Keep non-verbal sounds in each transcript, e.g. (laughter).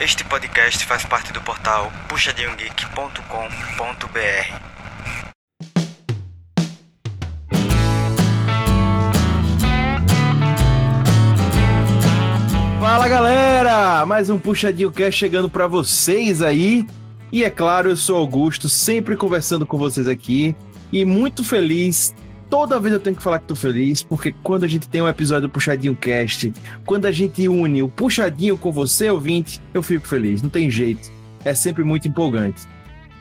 Este podcast faz parte do portal puxadinhogeek.com.br. Fala galera, mais um Puxadinho Cast chegando para vocês aí. E é claro, eu sou Augusto, sempre conversando com vocês aqui e muito feliz toda vez eu tenho que falar que tô feliz, porque quando a gente tem um episódio do Puxadinho Cast, quando a gente une o Puxadinho com você, ouvinte, eu fico feliz, não tem jeito. É sempre muito empolgante.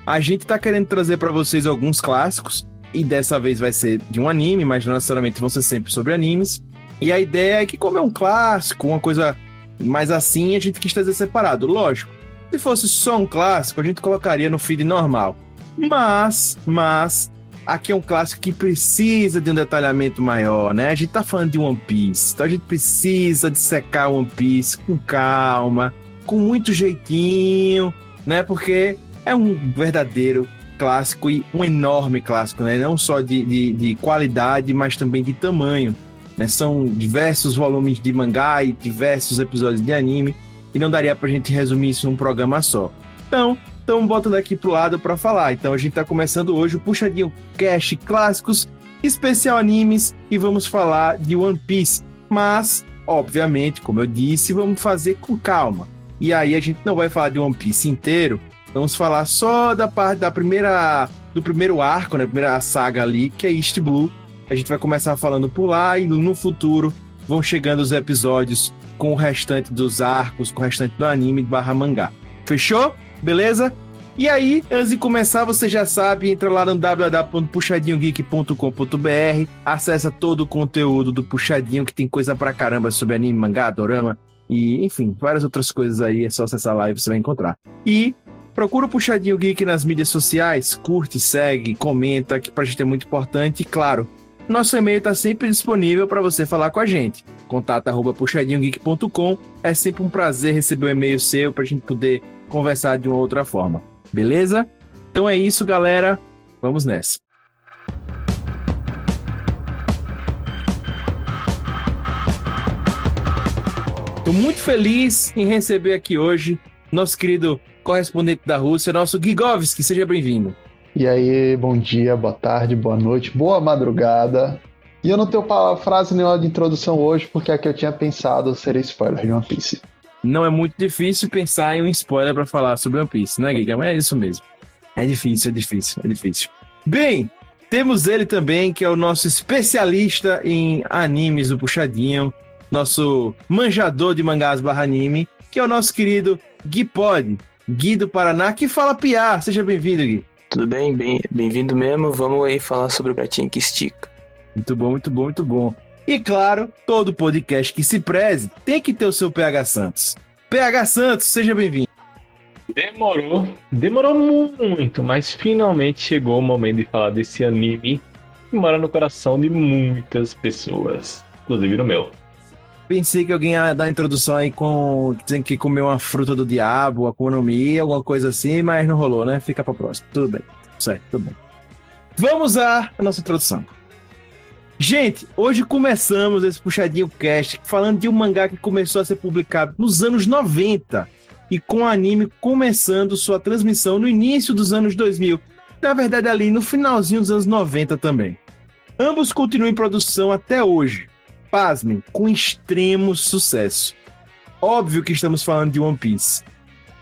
A gente tá querendo trazer para vocês alguns clássicos, e dessa vez vai ser de um anime, mas não necessariamente vão ser sempre sobre animes. E a ideia é que, como é um clássico, uma coisa mais assim, a gente quis trazer separado. Lógico, se fosse só um clássico, a gente colocaria no feed normal. Mas, mas, aqui é um clássico que precisa de um detalhamento maior, né? A gente tá falando de One Piece, então a gente precisa de secar One Piece com calma, com muito jeitinho, né? Porque é um verdadeiro clássico e um enorme clássico, né? Não só de, de, de qualidade, mas também de tamanho. Né? São diversos volumes de mangá e diversos episódios de anime, e não daria pra gente resumir isso num programa só. Então, estamos botando aqui pro lado para falar. Então a gente está começando hoje o Puxadinho Cash Clássicos, especial animes, e vamos falar de One Piece. Mas, obviamente, como eu disse, vamos fazer com calma. E aí a gente não vai falar de One Piece inteiro, vamos falar só da parte da primeira do primeiro arco, né, primeira saga ali, que é East Blue. A gente vai começar falando por lá e no futuro vão chegando os episódios com o restante dos arcos, com o restante do anime barra mangá. Fechou? Beleza? E aí, antes de começar, você já sabe, entra lá no www.puxadinhogeek.com.br, acessa todo o conteúdo do Puxadinho, que tem coisa pra caramba sobre anime, mangá, dorama, e enfim, várias outras coisas aí, é só acessar lá e você vai encontrar. E procura o Puxadinho Geek nas mídias sociais, curte, segue, comenta, que pra gente é muito importante, e claro, nosso e-mail está sempre disponível para você falar com a gente. Contato puxadinhogeek.com. É sempre um prazer receber o um e-mail seu para a gente poder conversar de uma outra forma. Beleza? Então é isso, galera. Vamos nessa. Estou muito feliz em receber aqui hoje nosso querido correspondente da Rússia, nosso Gigovski. Seja bem-vindo. E aí, bom dia, boa tarde, boa noite, boa madrugada. E eu não tenho frase nenhuma de introdução hoje, porque a que eu tinha pensado seria spoiler de One Piece não é muito difícil pensar em um spoiler para falar sobre One Piece, né? Mas é isso mesmo. É difícil, é difícil, é difícil. Bem, temos ele também, que é o nosso especialista em animes do Puxadinho, nosso manjador de mangás barra anime, que é o nosso querido Gui Pod, Gui do Paraná, que fala piar. Seja bem-vindo, Gui. Tudo bem? Bem-vindo mesmo. Vamos aí falar sobre o gatinho que estica. Muito bom, muito bom, muito bom. E claro, todo podcast que se preze tem que ter o seu PH Santos. PH Santos, seja bem-vindo. Demorou, demorou muito, mas finalmente chegou o momento de falar desse anime que mora no coração de muitas pessoas, inclusive no meu. Pensei que alguém ia dar a introdução aí com dizendo que comeu uma fruta do diabo, economia, alguma coisa assim, mas não rolou, né? Fica pra próxima. Tudo bem. Certo, tudo bem. Vamos à nossa introdução. Gente, hoje começamos esse puxadinho cast falando de um mangá que começou a ser publicado nos anos 90 e com o anime começando sua transmissão no início dos anos 2000. Na verdade, ali no finalzinho dos anos 90 também. Ambos continuam em produção até hoje. Pasmem, com extremo sucesso. Óbvio que estamos falando de One Piece.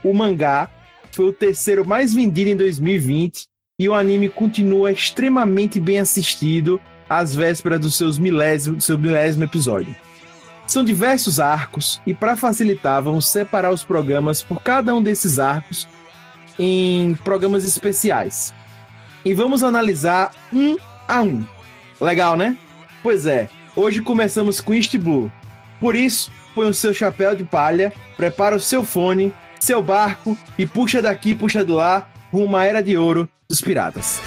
O mangá foi o terceiro mais vendido em 2020 e o anime continua extremamente bem assistido às vésperas do, seus milésimo, do seu milésimo episódio. São diversos arcos e, para facilitar, vamos separar os programas por cada um desses arcos em programas especiais. E vamos analisar um a um. Legal, né? Pois é, hoje começamos com East Blue. Por isso, põe o seu chapéu de palha, prepara o seu fone, seu barco e puxa daqui, puxa do lá, rumo à era de ouro dos piratas.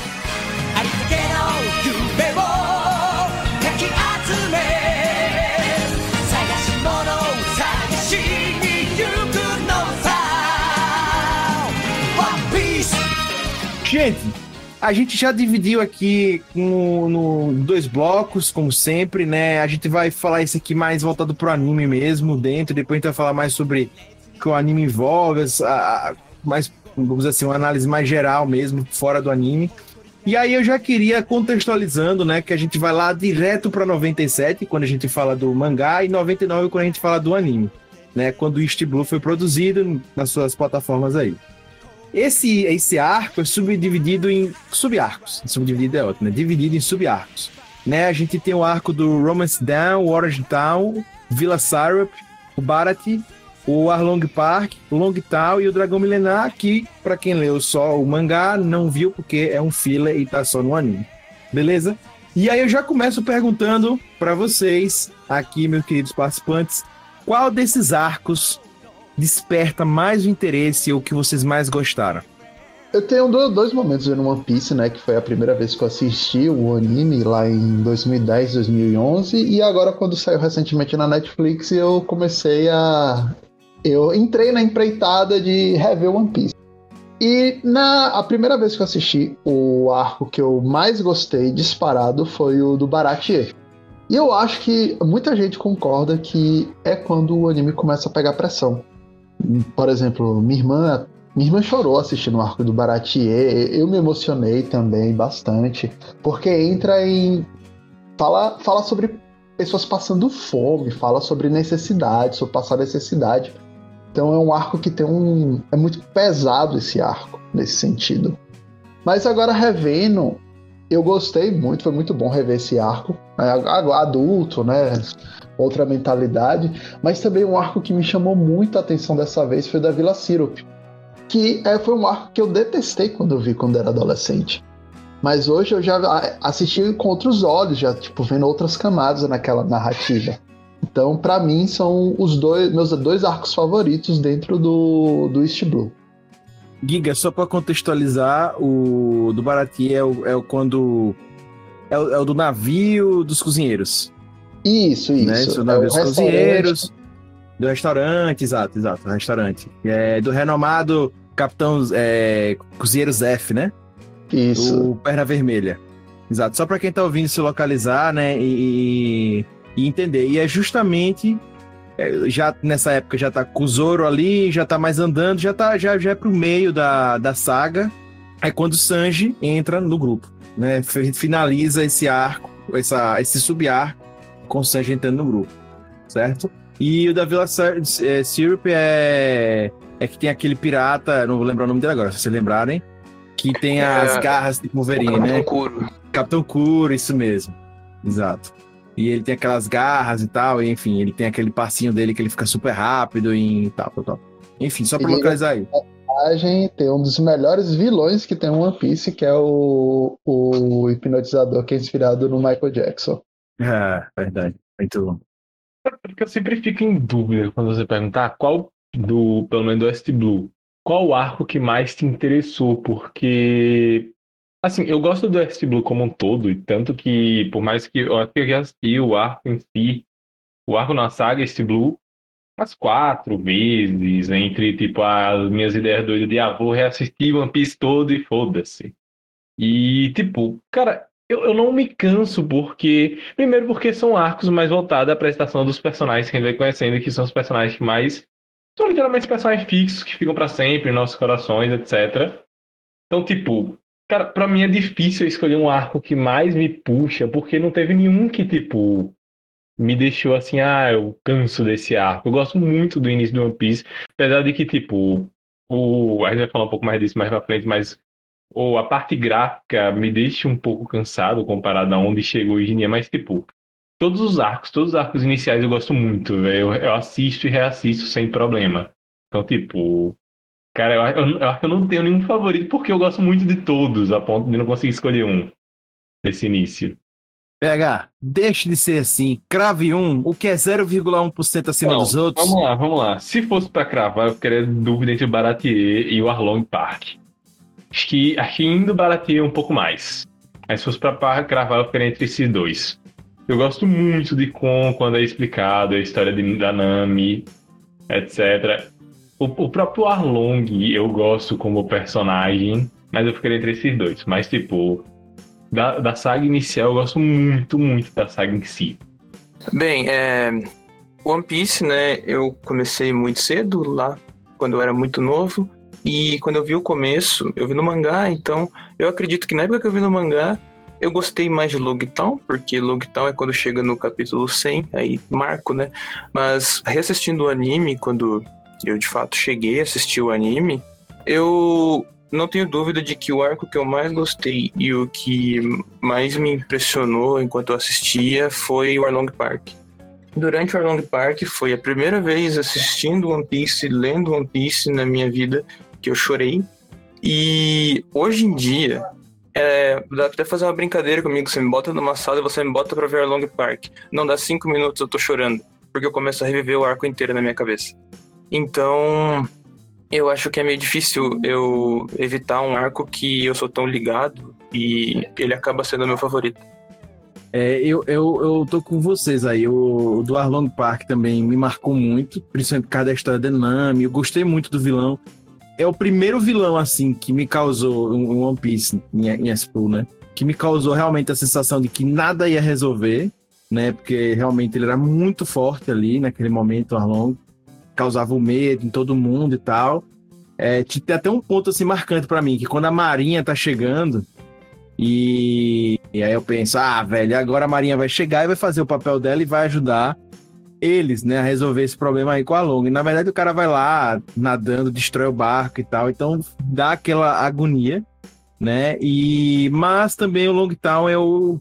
Gente, a gente já dividiu aqui no, no, dois blocos, como sempre, né? A gente vai falar isso aqui mais voltado pro anime mesmo, dentro. Depois a gente vai falar mais sobre que o anime envolve, a, a, mais, vamos dizer assim, uma análise mais geral mesmo, fora do anime. E aí eu já queria contextualizando, né, que a gente vai lá direto para 97, quando a gente fala do mangá, e 99 quando a gente fala do anime, né, quando o East Blue foi produzido nas suas plataformas aí. Esse, esse arco é subdividido em subarcos. Subdividido é ótimo, né? Dividido em subarcos. Né? A gente tem o arco do Romance Down, Orange Town, Villa Syrup, o Barat, o Arlong Park, Long Town e o Dragão Milenar, que, para quem leu só o mangá, não viu porque é um filler e tá só no anime. Beleza? E aí eu já começo perguntando para vocês, aqui, meus queridos participantes, qual desses arcos desperta mais o interesse ou que vocês mais gostaram? Eu tenho dois momentos no One Piece, né? Que foi a primeira vez que eu assisti o anime lá em 2010, 2011. E agora, quando saiu recentemente na Netflix, eu comecei a. Eu entrei na empreitada de rever One Piece. E na a primeira vez que eu assisti, o arco que eu mais gostei disparado foi o do Baratie. E eu acho que muita gente concorda que é quando o anime começa a pegar pressão. Por exemplo, minha irmã, minha irmã chorou assistindo o arco do Baratier. Eu me emocionei também bastante, porque entra em fala fala sobre pessoas passando fome, fala sobre necessidade, sobre passar necessidade. Então é um arco que tem um é muito pesado esse arco nesse sentido. Mas agora revendo, eu gostei muito, foi muito bom rever esse arco. É, adulto, né? outra mentalidade, mas também um arco que me chamou muito a atenção dessa vez foi da Vila Syrup, que é, foi um arco que eu detestei quando eu vi quando era adolescente. Mas hoje eu já assisti com outros olhos, já tipo vendo outras camadas naquela narrativa. Então, para mim, são os dois meus dois arcos favoritos dentro do, do East Blue. Giga, só para contextualizar, o do Barati é o, é o quando. É o, é o do navio dos cozinheiros. Isso, isso. Né? Isso, é dos cozinheiros, do restaurante, exato, exato, do restaurante. É, do renomado Capitão é, Cozinheiro Zef, né? Isso. O Perna Vermelha. Exato, só para quem tá ouvindo se localizar, né, e, e entender. E é justamente é, já nessa época já tá com o Zoro ali, já tá mais andando, já tá já, já é pro meio da, da saga. É quando o Sanji entra no grupo, né? Finaliza esse arco, essa, esse sub-arco consegue entrar no grupo, certo? E o da Vila é, Syrup é, é que tem aquele pirata, não vou lembrar o nome dele agora, se vocês lembrarem, que tem é, as é, garras de Wolverine, Capitão né? Curo. Capitão Curo, isso mesmo. Exato. E ele tem aquelas garras e tal, e, enfim, ele tem aquele passinho dele que ele fica super rápido e tal, tal, tal. Enfim, só pra localizar aí. Tem um dos melhores vilões que tem One Piece, que é o, o hipnotizador que é inspirado no Michael Jackson. (laughs) É, verdade. Muito bom. Porque eu sempre fico em dúvida quando você perguntar qual do, pelo menos do West Blue, qual o arco que mais te interessou? Porque, assim, eu gosto do West Blue como um todo, e tanto que, por mais que eu acho que eu já assisti o arco em si, o arco na saga West Blue, umas quatro vezes, entre, tipo, as minhas ideias doidas de ah, reassistir One Piece todo e foda-se. E, tipo, cara, eu, eu não me canso porque. Primeiro, porque são arcos mais voltados à prestação dos personagens que a gente vai conhecendo, que são os personagens que mais. São literalmente personagens fixos que ficam para sempre em nossos corações, etc. Então, tipo, cara, pra mim é difícil escolher um arco que mais me puxa, porque não teve nenhum que, tipo, me deixou assim, ah, eu canso desse arco. Eu gosto muito do início do One Piece, apesar de que, tipo, o. A gente vai falar um pouco mais disso mais pra frente, mas ou a parte gráfica me deixa um pouco cansado comparado a onde chegou hoje em dia, mas tipo, todos os arcos, todos os arcos iniciais eu gosto muito, velho. Eu, eu, assisto e reassisto sem problema. Então, tipo, cara, eu, eu, eu acho que eu não tenho nenhum favorito porque eu gosto muito de todos, a ponto de não conseguir escolher um nesse início. PH, deixe de ser assim. Crave um, o que é 0,1% acima dos outros. Vamos lá, vamos lá. Se fosse para cravar, eu queria dúvida entre o Baratier e o Arlong Park. Acho que, acho que indo barateia um pouco mais. Mas se fosse pra cravar, eu ficaria entre esses dois. Eu gosto muito de Kon quando é explicado a história de, da Nami, etc. O, o, próprio Arlong eu gosto como personagem, mas eu ficaria entre esses dois. Mas, tipo, da, da saga inicial eu gosto muito, muito da saga em si. Bem, é, One Piece, né, eu comecei muito cedo, lá quando eu era muito novo. E quando eu vi o começo, eu vi no mangá, então eu acredito que na época que eu vi no mangá, eu gostei mais de Logtown, porque Logtown é quando chega no capítulo 100, aí marco, né? Mas reassistindo o anime, quando eu de fato cheguei a assistir o anime, eu não tenho dúvida de que o arco que eu mais gostei e o que mais me impressionou enquanto eu assistia foi o Arlong Park. Durante o Arlong Park foi a primeira vez assistindo One Piece, lendo One Piece na minha vida que eu chorei. E hoje em dia, é, dá até fazer uma brincadeira comigo. Você me bota numa sala e você me bota pra ver Long Park. Não dá cinco minutos, eu tô chorando. Porque eu começo a reviver o arco inteiro na minha cabeça. Então, eu acho que é meio difícil eu evitar um arco que eu sou tão ligado e ele acaba sendo meu favorito. É, eu, eu, eu tô com vocês aí. O, o do Arlong Park também me marcou muito, principalmente por causa da história da Nami. Eu gostei muito do vilão é o primeiro vilão, assim, que me causou um One Piece em, em Espoo, né? Que me causou realmente a sensação de que nada ia resolver, né? Porque realmente ele era muito forte ali naquele momento, Arlong. Causava o medo em todo mundo e tal. É, tem até um ponto assim marcante para mim, que quando a Marinha tá chegando, e, e aí eu penso, ah, velho, agora a Marinha vai chegar e vai fazer o papel dela e vai ajudar eles, né, a resolver esse problema aí com a Long. E na verdade o cara vai lá nadando, destrói o barco e tal, então dá aquela agonia, né? E mas também o Long Town eu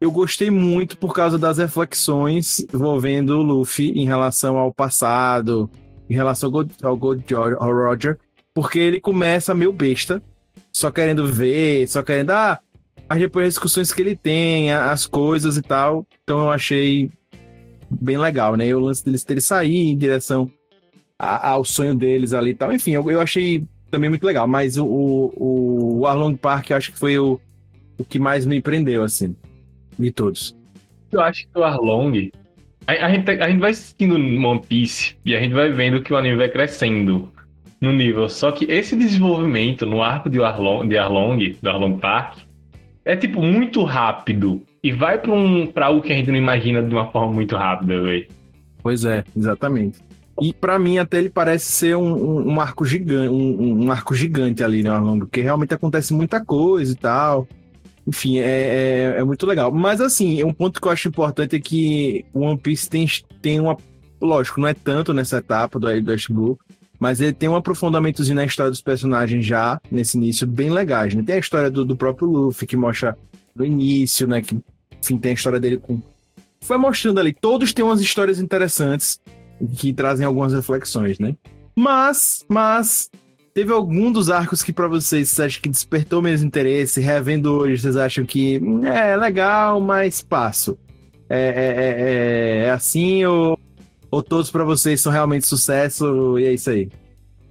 eu gostei muito por causa das reflexões envolvendo o Luffy em relação ao passado, em relação ao Gold, ao Gold ao Roger, porque ele começa meio besta, só querendo ver, só querendo ah, as discussões que ele tem, as coisas e tal. Então eu achei bem legal, né? E o lance deles terem sair em direção a, ao sonho deles ali e tal. Enfim, eu, eu achei também muito legal. Mas o, o, o Arlong Park, eu acho que foi o, o que mais me prendeu, assim, de todos. Eu acho que o Arlong. A, a, gente, a gente vai assistindo One Piece e a gente vai vendo que o anime vai crescendo no nível. Só que esse desenvolvimento no arco de Arlong, de Arlong, do Arlong Park, é tipo muito rápido e vai para um, pra algo que a gente não imagina de uma forma muito rápida, velho. Pois é, exatamente. E para mim até ele parece ser um, um, um arco gigante, um, um, arco gigante ali, né, Orlando? Porque realmente acontece muita coisa e tal. Enfim, é, é, é, muito legal. Mas assim, um ponto que eu acho importante é que o One Piece tem, tem uma. Lógico, não é tanto nessa etapa do, Ash Blue, mas ele tem um aprofundamentozinho na história dos personagens já, nesse início, bem legais. Né? Tem a história do, do próprio Luffy, que mostra no início, né? Que enfim, tem a história dele com. Foi mostrando ali, todos têm umas histórias interessantes que trazem algumas reflexões, né? Mas, mas, teve algum dos arcos que para vocês vocês acham que despertou mesmo interesse, revendo hoje, vocês acham que hum, é legal, mas passo. É, é, é, é assim ou, ou todos para vocês são realmente sucesso e é isso aí?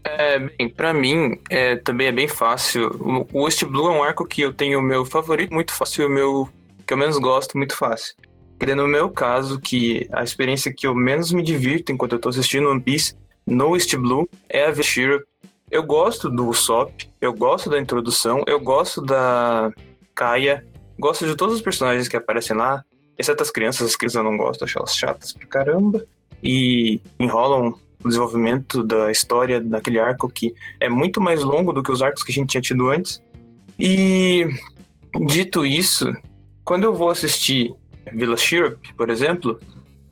É, bem, pra mim, é, também é bem fácil. O West Blue é um arco que eu tenho o meu favorito, muito fácil, e o meu que eu menos gosto muito fácil. Porque no meu caso, que a experiência que eu menos me divirto enquanto eu tô assistindo One Piece no East Blue é a Vishira. Eu gosto do Usopp, eu gosto da introdução, eu gosto da Kaia, gosto de todos os personagens que aparecem lá, exceto as crianças, as crianças eu não gosto, acho elas chatas pra caramba. E enrolam o desenvolvimento da história daquele arco que é muito mais longo do que os arcos que a gente tinha tido antes. E dito isso, quando eu vou assistir Villa Syrup, por exemplo,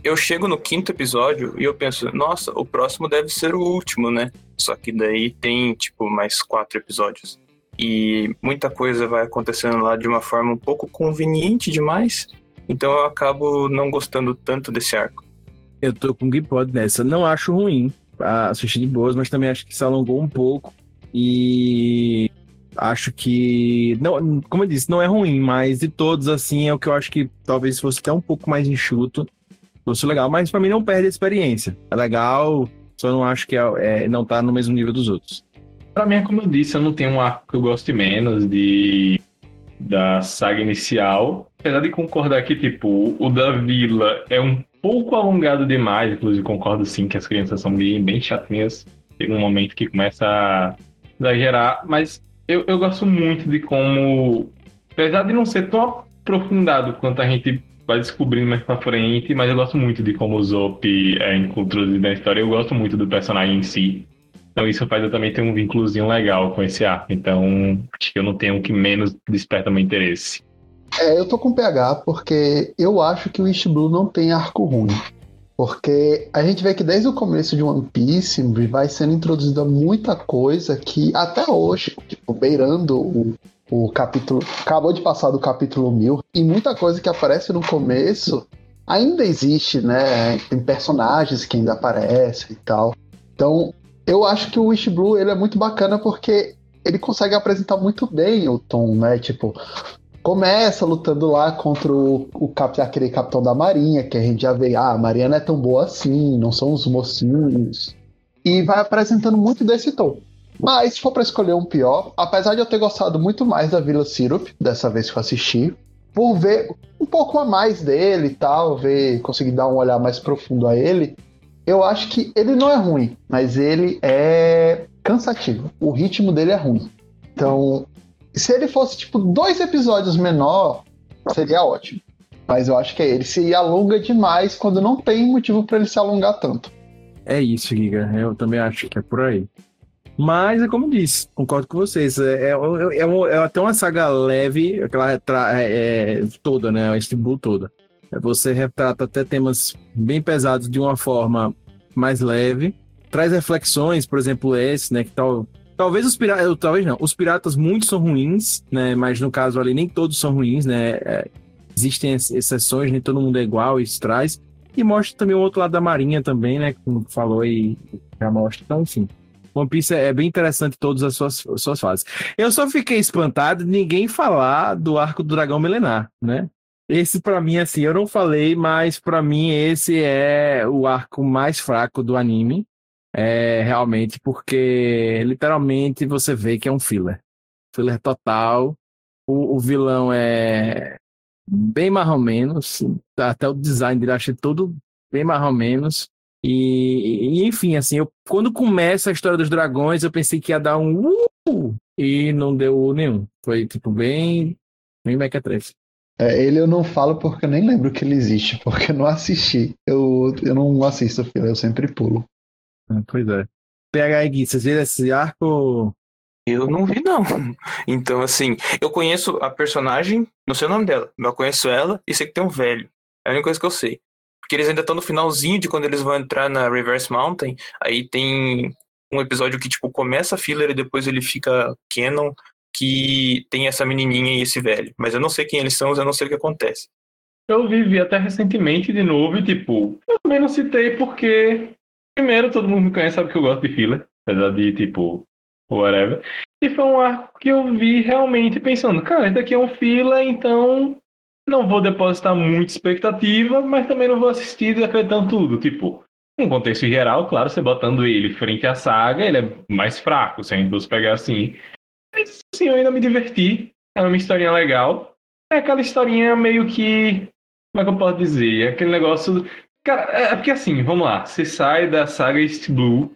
eu chego no quinto episódio e eu penso, nossa, o próximo deve ser o último, né? Só que daí tem, tipo, mais quatro episódios. E muita coisa vai acontecendo lá de uma forma um pouco conveniente demais. Então eu acabo não gostando tanto desse arco. Eu tô com Gipod nessa. Não acho ruim assistir de boas, mas também acho que se alongou um pouco. E Acho que. Não, como eu disse, não é ruim, mas de todos, assim, é o que eu acho que talvez fosse até um pouco mais enxuto. Fosse legal, mas para mim não perde a experiência. É legal, só não acho que é, é, não tá no mesmo nível dos outros. Pra mim, é como eu disse, eu não tenho um arco que eu goste menos de da saga inicial. Apesar de concordar que, tipo, o da Vila é um pouco alongado demais, inclusive concordo sim que as crianças são bem, bem chatinhas. Tem um momento que começa a exagerar, mas eu, eu gosto muito de como, apesar de não ser tão aprofundado quanto a gente vai descobrindo mais pra frente, mas eu gosto muito de como o Zop é introduzido na história. Eu gosto muito do personagem em si. Então isso faz eu também ter um vínculozinho legal com esse arco. Então acho que eu não tenho um que menos desperta meu interesse. É, eu tô com PH porque eu acho que o East Blue não tem arco ruim. Porque a gente vê que desde o começo de One Piece vai sendo introduzida muita coisa que até hoje, tipo, beirando o, o capítulo. Acabou de passar do capítulo 1000, e muita coisa que aparece no começo ainda existe, né? Tem personagens que ainda aparecem e tal. Então, eu acho que o Wish Blue ele é muito bacana porque ele consegue apresentar muito bem o tom, né? Tipo, começa lutando lá contra o, o cap, aquele capitão da marinha, que a gente já vê, ah, a marinha não é tão boa assim, não são os mocinhos. E vai apresentando muito desse tom. Mas se for para escolher um pior, apesar de eu ter gostado muito mais da Vila Syrup, dessa vez que eu assisti, por ver um pouco a mais dele e tal, ver, conseguir dar um olhar mais profundo a ele, eu acho que ele não é ruim, mas ele é cansativo. O ritmo dele é ruim. Então, se ele fosse tipo dois episódios menor, seria ótimo. Mas eu acho que é ele se alonga demais quando não tem motivo para ele se alongar tanto. É isso, Giga. Eu também acho que é por aí. Mas é como disse, concordo com vocês. É, é, é, é até uma saga leve, aquela é, é, toda, né? A Steel toda. Você retrata até temas bem pesados de uma forma mais leve. Traz reflexões, por exemplo, esse, né? Que tal, talvez os piratas. Talvez não. Os piratas muitos são ruins, né? Mas no caso ali, nem todos são ruins, né? É, existem exceções, nem todo mundo é igual, isso traz. E mostra também o outro lado da marinha também, né? Como falou e já mostra. Então, enfim. One Piece é bem interessante todas as suas, suas fases. Eu só fiquei espantado de ninguém falar do arco do dragão milenar, né? Esse para mim assim, eu não falei, mas para mim esse é o arco mais fraco do anime. É, realmente, porque literalmente você vê que é um filler. Filler total. O, o vilão é bem mais ou menos. Até o design dele achei todo bem mais ou menos. E, e, enfim, assim, eu, quando começa a história dos dragões, eu pensei que ia dar um uh, e não deu nenhum. Foi tipo bem, bem mequetrefe. É, ele eu não falo porque eu nem lembro que ele existe, porque eu não assisti. Eu, eu não assisto filme, eu sempre pulo. Ah, pois é. PH Gui, vocês viram esse arco? Eu não vi, não. Então, assim, eu conheço a personagem, não sei o nome dela, mas eu conheço ela e sei que tem um velho. É a única coisa que eu sei. Porque eles ainda estão no finalzinho de quando eles vão entrar na Reverse Mountain. Aí tem um episódio que, tipo, começa filler e depois ele fica canon, que tem essa menininha e esse velho. Mas eu não sei quem eles são, eu não sei o que acontece. Eu vivi até recentemente de novo e, tipo, eu também não citei porque, primeiro, todo mundo me conhece, sabe que eu gosto de filler, apesar de, tipo, whatever. E foi um arco que eu vi realmente pensando, cara, esse daqui é um filler, então não vou depositar muita expectativa, mas também não vou assistir decretando tudo. Tipo, em contexto geral, claro, você botando ele frente à saga, ele é mais fraco, se a gente pegar assim. Mas, assim, eu ainda me diverti. É uma historinha legal. É aquela historinha meio que. Como é que eu posso dizer? É aquele negócio. Cara, é, é porque assim, vamos lá. Você sai da saga East Blue,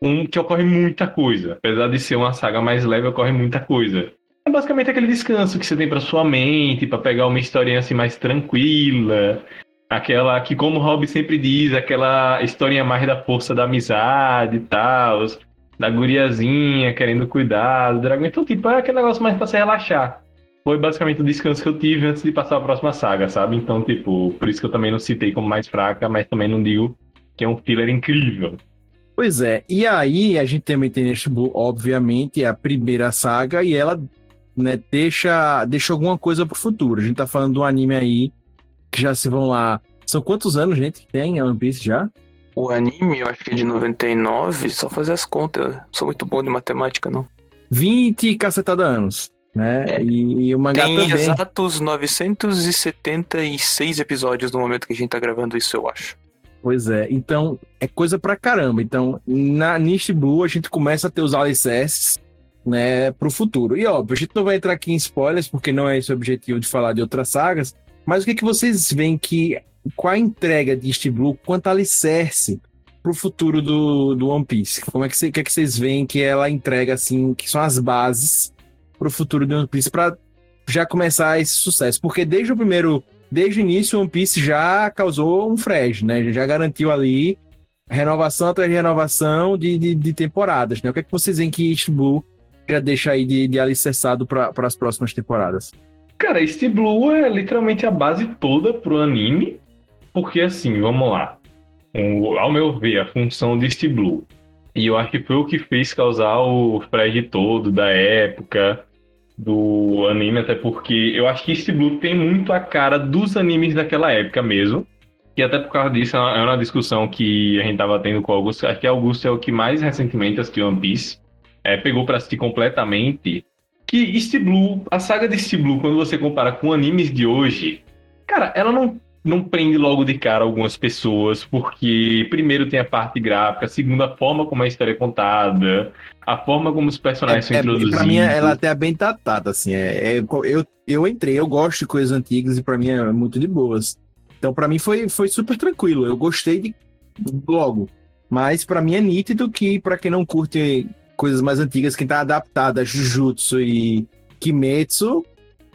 um que ocorre muita coisa. Apesar de ser uma saga mais leve, ocorre muita coisa. É basicamente aquele descanso que você tem para sua mente, para pegar uma historinha assim mais tranquila. Aquela que, como o Rob sempre diz, aquela historinha mais da força da amizade e tal, da guriazinha querendo cuidar do dragão. Então, tipo, é aquele negócio mais pra se relaxar. Foi basicamente o descanso que eu tive antes de passar a próxima saga, sabe? Então, tipo, por isso que eu também não citei como mais fraca, mas também não digo que é um filler incrível. Pois é, e aí a gente também tem neste obviamente, a primeira saga, e ela né, deixa, deixa alguma coisa pro futuro. A gente tá falando de um anime aí que já se vão lá. São quantos anos, gente, que tem a One Piece já? O anime, eu acho que é de 99, só fazer as contas. sou muito bom de matemática, não. 20 cacetada anos, né? É. E, e o mangá Tem também. exatos 976 episódios no momento que a gente tá gravando isso, eu acho. Pois é, então é coisa pra caramba. Então, na Niche Blue a gente começa a ter os alicerces né, para o futuro. E óbvio, a gente não vai entrar aqui em spoilers, porque não é esse o objetivo de falar de outras sagas, mas o que, que vocês veem que, com a entrega de East Blue, quanto alicerce para o futuro do, do One Piece? Como é que, cê, que, é que vocês veem que ela entrega, assim, que são as bases para o futuro do One Piece, para já começar esse sucesso? Porque desde o primeiro, desde o início, o One Piece já causou um fresh, né? Já garantiu ali renovação atrás de renovação de, de, de temporadas, né? O que é que vocês veem que East Blue já deixa aí de, de alicerçado para as próximas temporadas? Cara, East Blue é literalmente a base toda pro anime, porque assim, vamos lá. Ao meu ver, a função de East Blue, e eu acho que foi o que fez causar o spread todo da época do anime, até porque eu acho que East Blue tem muito a cara dos animes daquela época mesmo. E até por causa disso, é uma discussão que a gente tava tendo com o Augusto. Acho que Augusto é o que mais recentemente assistiu One Piece. É, pegou para assistir completamente. Que East Blue, a saga de East Blue, quando você compara com animes de hoje, cara, ela não, não prende logo de cara algumas pessoas, porque primeiro tem a parte gráfica, segundo a forma como a história é contada, a forma como os personagens é, são introduzidos. Pra mim, ela até é bem datada, assim. É, é, eu, eu entrei, eu gosto de coisas antigas e pra mim é muito de boas. Então, para mim, foi, foi super tranquilo. Eu gostei de logo. Mas para mim é nítido que, para quem não curte coisas mais antigas, quem tá adaptado a Jujutsu e Kimetsu,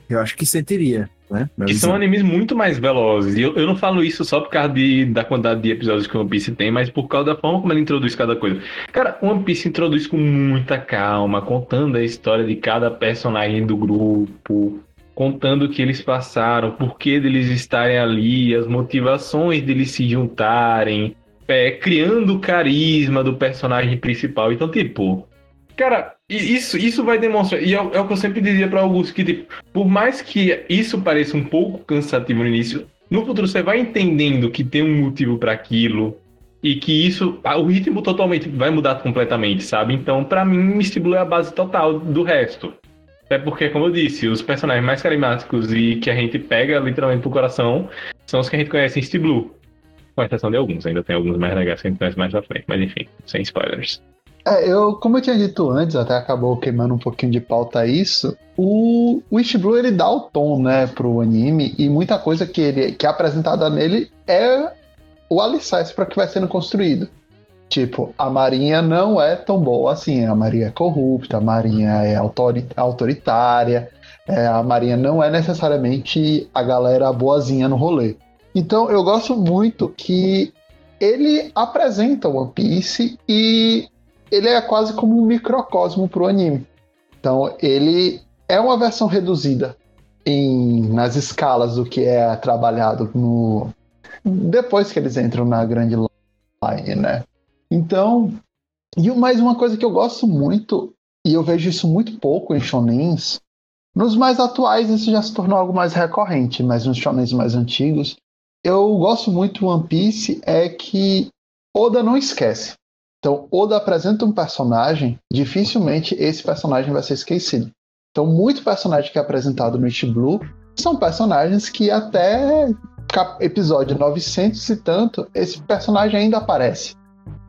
eu acho que sentiria. Né? Que são animes muito mais velozes. E eu, eu não falo isso só por causa de, da quantidade de episódios que One Piece tem, mas por causa da forma como ele introduz cada coisa. Cara, One Piece introduz com muita calma, contando a história de cada personagem do grupo, contando o que eles passaram, por que deles estarem ali, as motivações deles se juntarem, é, criando o carisma do personagem principal. Então, tipo, cara, isso, isso vai demonstrar. E é, é o que eu sempre dizia para Augusto: que, tipo, por mais que isso pareça um pouco cansativo no início, no futuro você vai entendendo que tem um motivo para aquilo. E que isso, o ritmo totalmente vai mudar completamente, sabe? Então, para mim, Misty Blue é a base total do resto. É porque, como eu disse, os personagens mais carismáticos e que a gente pega literalmente pro coração são os que a gente conhece em Steel Blue. Com exceção de alguns, ainda tem alguns mais legais que a gente conhece mais pra frente, mas enfim, sem spoilers. É, eu, como eu tinha dito antes, até acabou queimando um pouquinho de pauta isso, o, East Blue ele dá o tom, né, pro anime, e muita coisa que, ele, que é apresentada nele é o alicerce para que vai sendo construído. Tipo, a Marinha não é tão boa assim. A Marinha é corrupta, a Marinha é autoritária, é, a Marinha não é necessariamente a galera boazinha no rolê. Então eu gosto muito que ele apresenta One Piece e ele é quase como um microcosmo pro anime. Então ele é uma versão reduzida em, nas escalas do que é trabalhado no depois que eles entram na grande line, né? Então, e mais uma coisa que eu gosto muito, e eu vejo isso muito pouco em shonens, nos mais atuais isso já se tornou algo mais recorrente, mas nos shonens mais antigos, eu gosto muito do One Piece é que Oda não esquece. Então, Oda apresenta um personagem, dificilmente esse personagem vai ser esquecido. Então, muito personagem que é apresentado no East Blue são personagens que até episódio 900 e tanto, esse personagem ainda aparece.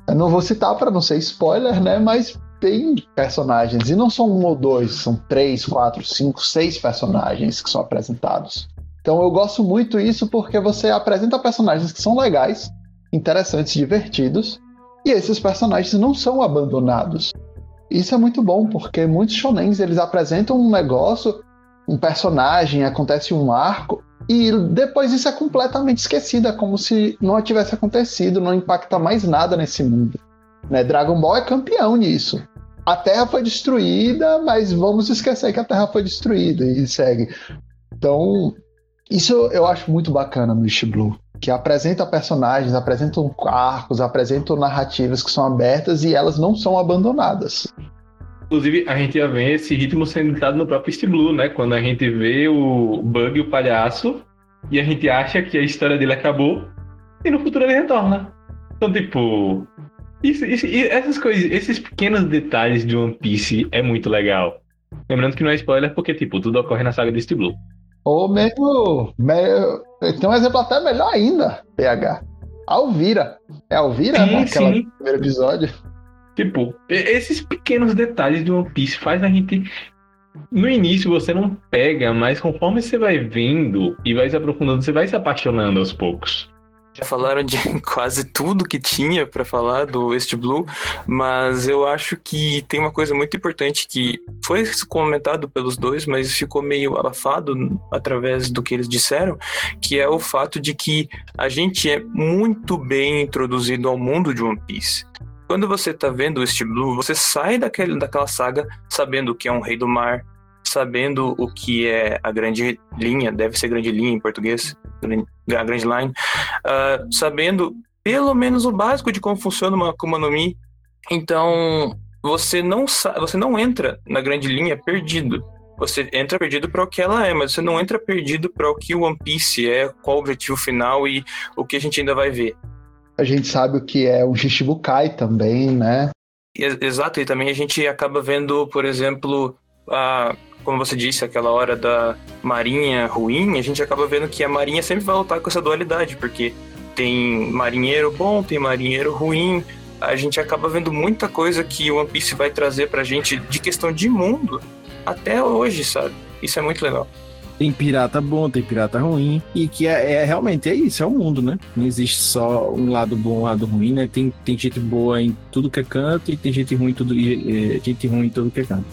Eu não vou citar para não ser spoiler, né? Mas tem personagens, e não são um ou dois, são três, quatro, cinco, seis personagens que são apresentados. Então eu gosto muito isso porque você apresenta personagens que são legais, interessantes, divertidos, e esses personagens não são abandonados. Isso é muito bom porque muitos shonens eles apresentam um negócio, um personagem, acontece um arco e depois isso é completamente esquecido, é como se não tivesse acontecido, não impacta mais nada nesse mundo. Né? Dragon Ball é campeão nisso. A Terra foi destruída, mas vamos esquecer que a Terra foi destruída e segue. Então, isso eu acho muito bacana no East Blue, que apresenta personagens, apresenta arcos, apresenta narrativas que são abertas e elas não são abandonadas. Inclusive, a gente ia ver esse ritmo sendo dado no próprio East Blue, né? Quando a gente vê o Bug e o palhaço e a gente acha que a história dele acabou e no futuro ele retorna. Então, tipo, isso, isso, essas coisas, esses pequenos detalhes de One Piece é muito legal. Lembrando que não é spoiler porque, tipo, tudo ocorre na saga de East Blue. Ou mesmo, mesmo. Tem um exemplo até melhor ainda, PH. Alvira. É Alvira, sim, né? Aquela sim. primeiro episódio. Tipo, esses pequenos detalhes de One Piece faz a gente. No início você não pega, mas conforme você vai vendo e vai se aprofundando, você vai se apaixonando aos poucos. Já falaram de (laughs) quase tudo que tinha para falar do West Blue, mas eu acho que tem uma coisa muito importante que foi comentado pelos dois, mas ficou meio abafado através do que eles disseram, que é o fato de que a gente é muito bem introduzido ao mundo de One Piece. Quando você tá vendo o West Blue, você sai daquele, daquela saga sabendo o que é um rei do mar, sabendo o que é a grande linha, deve ser grande linha em português, a grande line, uh, sabendo pelo menos o básico de como funciona uma Akuma no Mi. Então, você não, você não entra na grande linha perdido. Você entra perdido para o que ela é, mas você não entra perdido para o que o One Piece é, qual o objetivo final e o que a gente ainda vai ver. A gente sabe o que é o Shichibukai também, né? Exato, e também a gente acaba vendo, por exemplo, a, como você disse, aquela hora da marinha ruim, a gente acaba vendo que a marinha sempre vai lutar com essa dualidade, porque tem marinheiro bom, tem marinheiro ruim. A gente acaba vendo muita coisa que o One Piece vai trazer pra gente de questão de mundo até hoje, sabe? Isso é muito legal. Tem pirata bom, tem pirata ruim. E que é, é, realmente é isso, é o mundo, né? Não existe só um lado bom, um lado ruim, né? Tem, tem gente boa em tudo que é canto e tem gente ruim, tudo, gente ruim em tudo que é canto.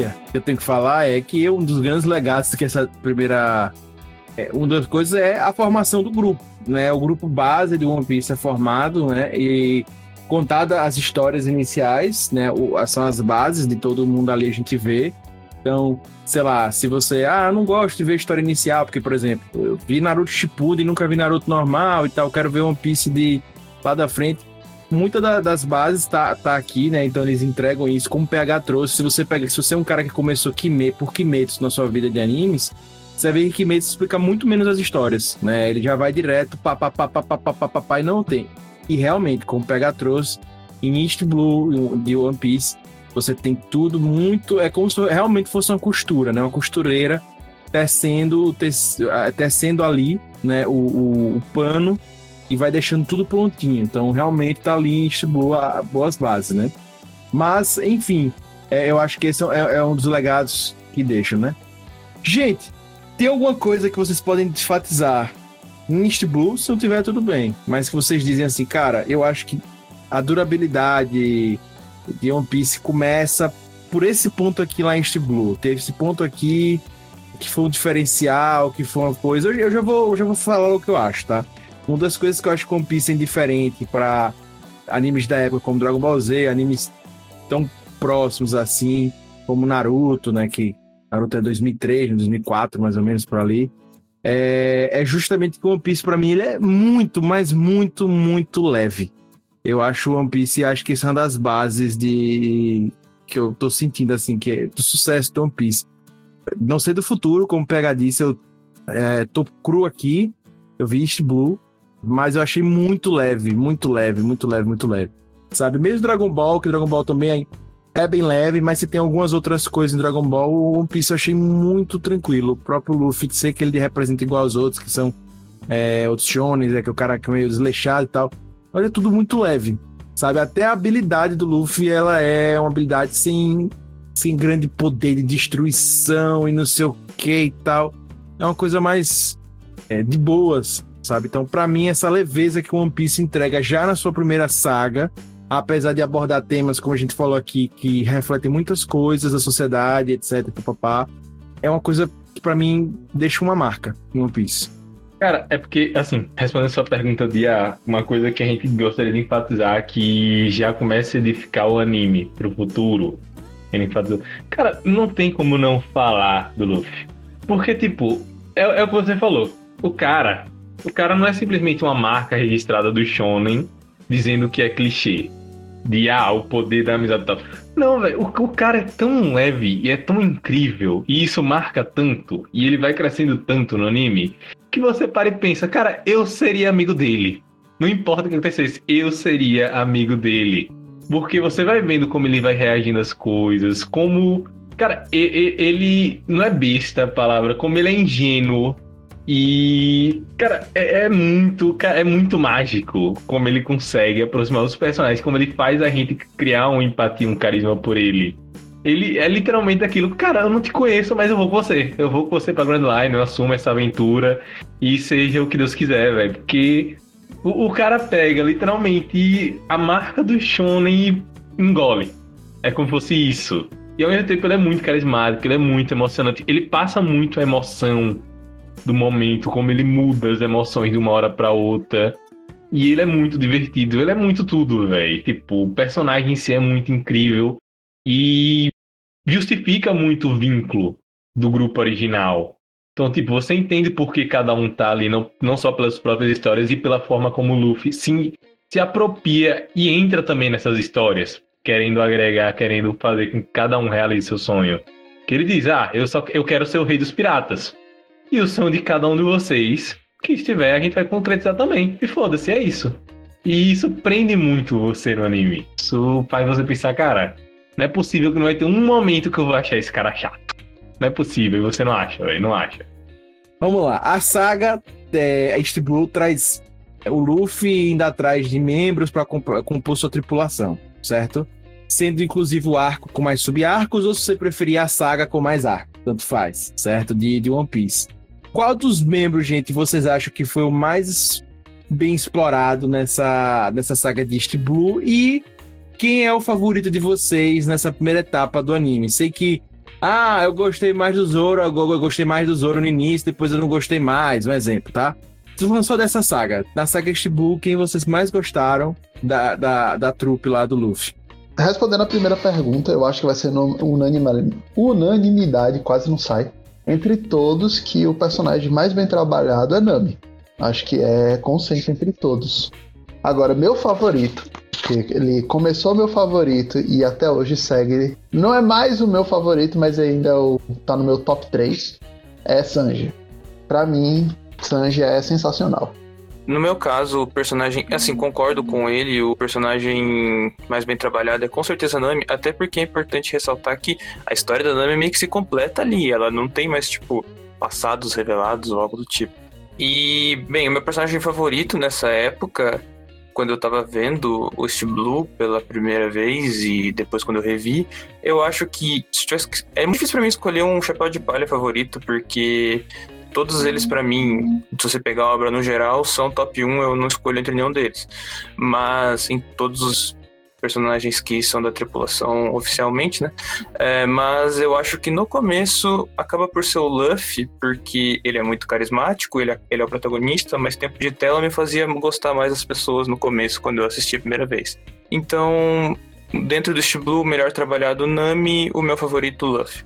Óbvia que eu tenho que falar é que um dos grandes legados que essa primeira. É, uma das coisas é a formação do grupo. Né? O grupo base de One Piece é formado, né? E contada as histórias iniciais, né? O, são as bases de todo mundo ali a gente vê. Então, sei lá, se você, ah, não gosto de ver história inicial, porque, por exemplo, eu vi Naruto Shippuden e nunca vi Naruto normal e tal, quero ver One Piece de lá da frente muita da, das bases tá, tá aqui, né? Então eles entregam isso, como o PH trouxe. Se você pega, se você é um cara que começou Kime, por Kimetsu na sua vida de animes, você vê que Kimetsu explica muito menos as histórias, né? Ele já vai direto, pá, pá, pá, pá, pá, pá, pá, e não tem. E realmente, como o PH trouxe, em East Blue, de One Piece, você tem tudo muito. É como se realmente fosse uma costura, né? Uma costureira tecendo, tecendo ali, né? O, o, o pano e vai deixando tudo prontinho. Então, realmente tá ali boa, boas bases, né? Mas, enfim, é, eu acho que esse é, é, um dos legados que deixam, né? Gente, tem alguma coisa que vocês podem enfatizar em East Blue? Se não tiver, tudo bem. Mas que vocês dizem assim, cara, eu acho que a durabilidade de One Piece começa por esse ponto aqui lá em East Blue. Teve esse ponto aqui que foi um diferencial, que foi uma coisa. Eu, eu já vou, eu já vou falar o que eu acho, tá? Uma das coisas que eu acho que One Piece é diferente para animes da época como Dragon Ball Z, animes tão próximos assim, como Naruto, né? Que Naruto é 2003, 2004, mais ou menos por ali. É, é justamente que One Piece, para mim, ele é muito, mas muito, muito leve. Eu acho One Piece, acho que isso é uma das bases de que eu tô sentindo, assim, que é do sucesso do One Piece. Não sei do futuro, como o PH disse, eu é, tô cru aqui, eu vi East Blue, mas eu achei muito leve, muito leve, muito leve, muito leve. Sabe? Mesmo Dragon Ball, que Dragon Ball também é bem leve, mas se tem algumas outras coisas em Dragon Ball, o One Piece eu achei muito tranquilo. O próprio Luffy, sei que ele representa igual aos outros, que são é, outros shonen, é que o cara é meio desleixado e tal. Mas é tudo muito leve, sabe? Até a habilidade do Luffy, ela é uma habilidade sem, sem grande poder de destruição e não sei o que e tal. É uma coisa mais é, de boas, sabe? Então, para mim, essa leveza que One Piece entrega já na sua primeira saga, apesar de abordar temas, como a gente falou aqui, que refletem muitas coisas da sociedade, etc, papapá, é uma coisa que para mim deixa uma marca em One Piece. Cara, é porque, assim, respondendo sua pergunta de ah, uma coisa que a gente gostaria de enfatizar que já começa a edificar o anime pro futuro. Ele enfatizou. Cara, não tem como não falar do Luffy. Porque, tipo, é, é o que você falou. O cara, o cara não é simplesmente uma marca registrada do Shonen dizendo que é clichê. De ah, o poder da amizade tal. Não, velho, o, o, cara é tão leve e é tão incrível, e isso marca tanto, e ele vai crescendo tanto no anime, que você para e pensa, cara, eu seria amigo dele. Não importa o que acontecesse, eu seria amigo dele. porque você vai vendo como ele vai reagindo às coisas, como. Cara, ele não é besta a palavra, como ele é ingênuo. E, cara, é, é, muito, é muito mágico como ele consegue aproximar os personagens, como ele faz a gente criar uma empatia, um carisma por ele. Ele é literalmente aquilo, cara, eu não te conheço, mas eu vou com você. Eu vou com você pra Grand Line, eu assumo essa aventura e seja o que Deus quiser, velho. Porque o, o, cara pega literalmente a marca do Shonen e engole. É como se fosse isso. E ao mesmo tempo ele é muito carismático, ele é muito emocionante. Ele passa muito a emoção do momento, como ele muda as emoções de uma hora para outra. E ele é muito divertido, ele é muito tudo, velho. Tipo, o personagem em si é muito incrível e justifica muito o vínculo do grupo original. Então, tipo, você entende por que cada um tá ali, não, não só pelas próprias histórias e pela forma como o Luffy se, se apropria e entra também nessas histórias, querendo agregar, querendo fazer com que cada um realize seu sonho. Que ele diz: Ah, eu só eu quero ser o rei dos piratas. E o sonho de cada um de vocês que estiver, a gente vai concretizar também. E foda-se, é isso. E isso prende muito você no anime. Isso faz você pensar, cara, não é possível que não vai ter um momento que eu vou achar esse cara chato. Não é possível, você não acha, velho, não acha. Vamos lá, a saga é, East Blue traz o Luffy indo atrás de membros para compor sua tripulação, certo? Sendo inclusive o arco com mais subarcos, ou se você preferir a saga com mais arco, tanto faz, certo? De, de One Piece. Qual dos membros, gente, vocês acham que foi o mais bem explorado nessa, nessa saga de East Blue? E quem é o favorito de vocês nessa primeira etapa do anime? Sei que, ah, eu gostei mais do Zoro, eu gostei mais do Zoro no início, depois eu não gostei mais, um exemplo, tá? Tô falando só dessa saga. Da saga East Blue, quem vocês mais gostaram da, da, da trupe lá do Luffy? Respondendo a primeira pergunta, eu acho que vai ser unanimidade, unanimidade quase não sai entre todos que o personagem mais bem trabalhado é Nami. Acho que é consenso entre todos. Agora, meu favorito, que ele começou meu favorito e até hoje segue. Não é mais o meu favorito, mas ainda o, tá no meu top 3. É Sanji. Para mim, Sanji é sensacional. No meu caso, o personagem, assim, concordo com ele, o personagem mais bem trabalhado é com certeza Nami, até porque é importante ressaltar que a história da Nami meio que se completa ali, ela não tem mais, tipo, passados revelados ou algo do tipo. E, bem, o meu personagem favorito nessa época, quando eu tava vendo o Steel Blue pela primeira vez e depois quando eu revi, eu acho que é muito difícil pra mim escolher um chapéu de palha favorito, porque todos eles para mim, se você pegar a obra no geral, são top 1, eu não escolho entre nenhum deles. Mas em todos os personagens que são da tripulação oficialmente, né? É, mas eu acho que no começo acaba por ser o Luffy, porque ele é muito carismático, ele é, ele é o protagonista, mas tempo de tela me fazia gostar mais das pessoas no começo, quando eu assisti a primeira vez. Então, dentro do Blue, melhor trabalhado Nami, o meu favorito Luffy.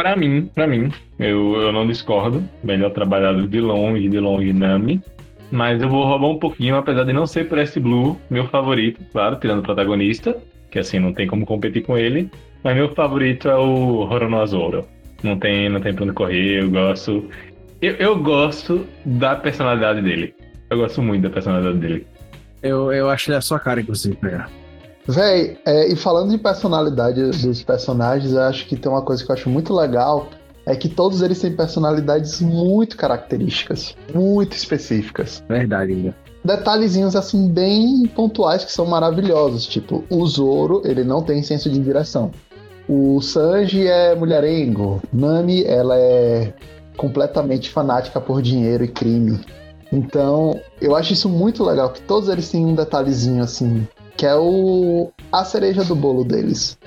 Para mim, para mim, eu, eu não discordo. Melhor trabalhado de longe, de longe, Nami. Mas eu vou roubar um pouquinho, apesar de não ser por esse Blue, meu favorito, claro, tirando o protagonista, que assim não tem como competir com ele. Mas meu favorito é o Horonoazoro. Não tem, não tem pra onde correr, eu gosto. Eu, eu gosto da personalidade dele. Eu gosto muito da personalidade dele. Eu, eu acho ele a sua cara, inclusive, pegar. Véi, é, e falando de personalidade dos personagens, eu acho que tem uma coisa que eu acho muito legal, é que todos eles têm personalidades muito características, muito específicas. Verdade, ainda. Detalhezinhos assim bem pontuais que são maravilhosos, tipo, o Zoro, ele não tem senso de direção. O Sanji é mulherengo, Nami, ela é completamente fanática por dinheiro e crime. Então, eu acho isso muito legal, que todos eles têm um detalhezinho assim que é o a cereja do bolo deles.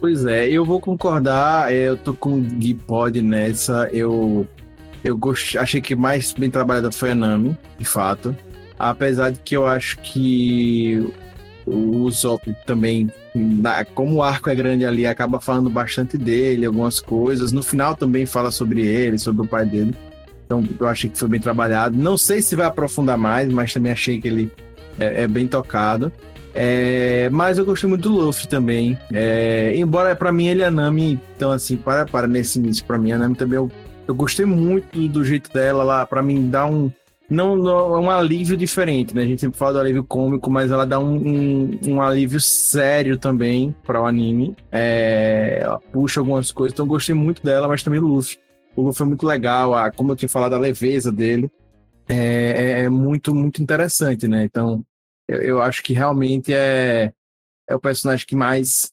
Pois é, eu vou concordar, é, eu tô com o Gui Pod nessa, eu eu gost... achei que mais bem trabalhada foi a Nami, de fato. Apesar de que eu acho que o Usopp também, como o arco é grande ali, acaba falando bastante dele, algumas coisas. No final também fala sobre ele, sobre o pai dele. Então eu achei que foi bem trabalhado. Não sei se vai aprofundar mais, mas também achei que ele é, é bem tocado. É, mas eu gostei muito do Luffy também. É, embora para mim ele é Nami, então assim, para, para nesse início, para mim a Nami também eu, eu gostei muito do jeito dela lá, para mim dá um não, não, é um alívio diferente, né? A gente sempre fala do alívio cômico, mas ela dá um, um, um alívio sério também para o anime. É, ela puxa algumas coisas, então gostei muito dela, mas também do Luffy. O Luffy foi muito legal, a, como eu tinha falado, a leveza dele é, é, é muito, muito interessante, né? Então, eu, eu, acho que realmente é, é o personagem que mais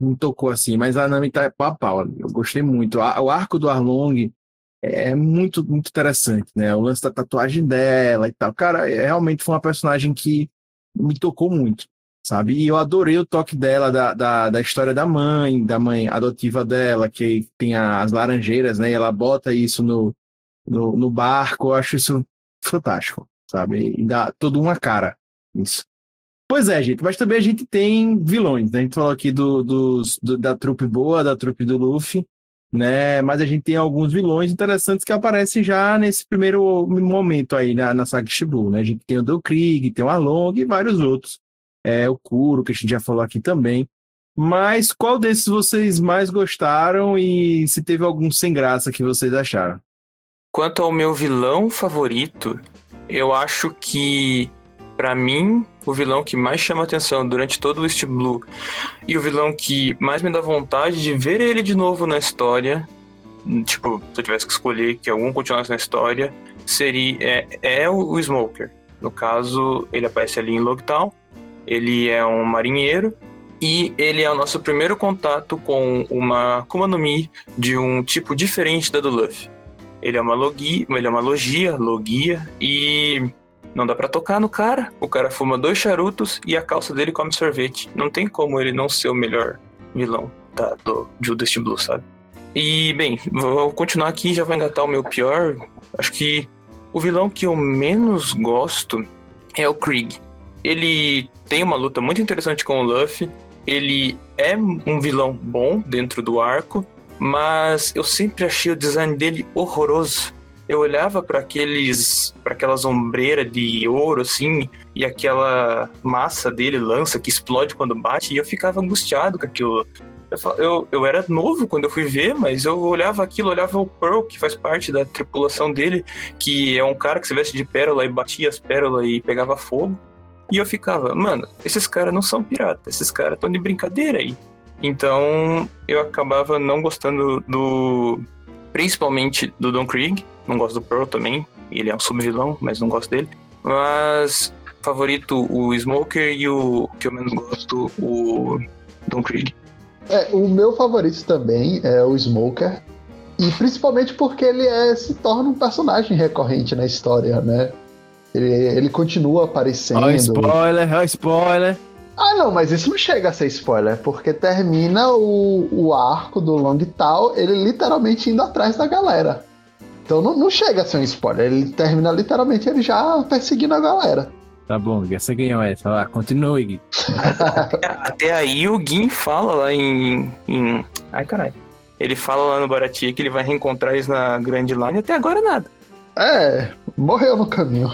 me tocou assim, mas a Nami tá é pau a pau, eu gostei muito. o arco do Arlong é muito, muito interessante, né? O lance da tatuagem dela e tal. Cara, é, realmente foi uma personagem que me tocou muito, sabe? E eu adorei o toque dela, da, da, da história da mãe, da mãe adotiva dela, que tem as laranjeiras, né? E ela bota isso no, no, no barco. Eu acho isso fantástico, sabe? E dá toda uma cara isso. Pois é, gente, mas também a gente tem vilões, né? A gente falou aqui do, dos, do, da trupe boa, da trupe do Luffy, né? Mas a gente tem alguns vilões interessantes que aparecem já nesse primeiro momento aí na, na saga Shibu, né? A gente tem o Do Krieg, tem o Arlong e vários outros. É, o Kuro, que a gente já falou aqui também. Mas qual desses vocês mais gostaram e se teve algum sem graça que vocês acharam? Quanto ao meu vilão favorito, eu acho que para mim, o vilão que mais chama atenção durante todo o East Blue e o vilão que mais me dá vontade de ver ele de novo na história, tipo, se eu tivesse que escolher que algum continuasse na história, seria é, é o Smoker. No caso, ele aparece ali em Logtown, ele é um marinheiro e ele é o nosso primeiro contato com uma Akuma no Mi de um tipo diferente da do Luffy. Ele é uma logia, ele é uma logia, logia e não dá para tocar no cara. O cara fuma dois charutos e a calça dele come sorvete. Não tem como ele não ser o melhor vilão da, do Judas Blue, sabe? E, bem, vou continuar aqui já vou engatar o meu pior. Acho que o vilão que eu menos gosto é o Krieg. Ele tem uma luta muito interessante com o Luffy. Ele é um vilão bom dentro do arco, mas eu sempre achei o design dele horroroso eu olhava para aqueles para aquelas ombreiras de ouro assim e aquela massa dele lança que explode quando bate e eu ficava angustiado com aquilo eu, eu, eu era novo quando eu fui ver, mas eu olhava aquilo, olhava o Pearl, que faz parte da tripulação dele, que é um cara que se veste de pérola e batia as pérolas e pegava fogo. E eu ficava, mano, esses caras não são piratas, esses caras estão de brincadeira aí. Então eu acabava não gostando do. Principalmente do Don Krieg, não gosto do Pearl também. Ele é um subvilão, mas não gosto dele. Mas favorito o Smoker e o que eu menos gosto, o Don Krieg. É, o meu favorito também é o Smoker. E principalmente porque ele é, se torna um personagem recorrente na história, né? Ele, ele continua aparecendo. Ó, spoiler, ó, spoiler. Ah, não, mas isso não chega a ser spoiler, porque termina o, o arco do Long Tal, ele literalmente indo atrás da galera. Então não, não chega a ser um spoiler. Ele termina literalmente ele já perseguindo a galera. Tá bom, você ganhou essa. Lá, continue, Gui. Até aí o Gui fala lá em, em. Ai, caralho. Ele fala lá no Baratia que ele vai reencontrar eles na Grand Line até agora nada. É, morreu no caminho.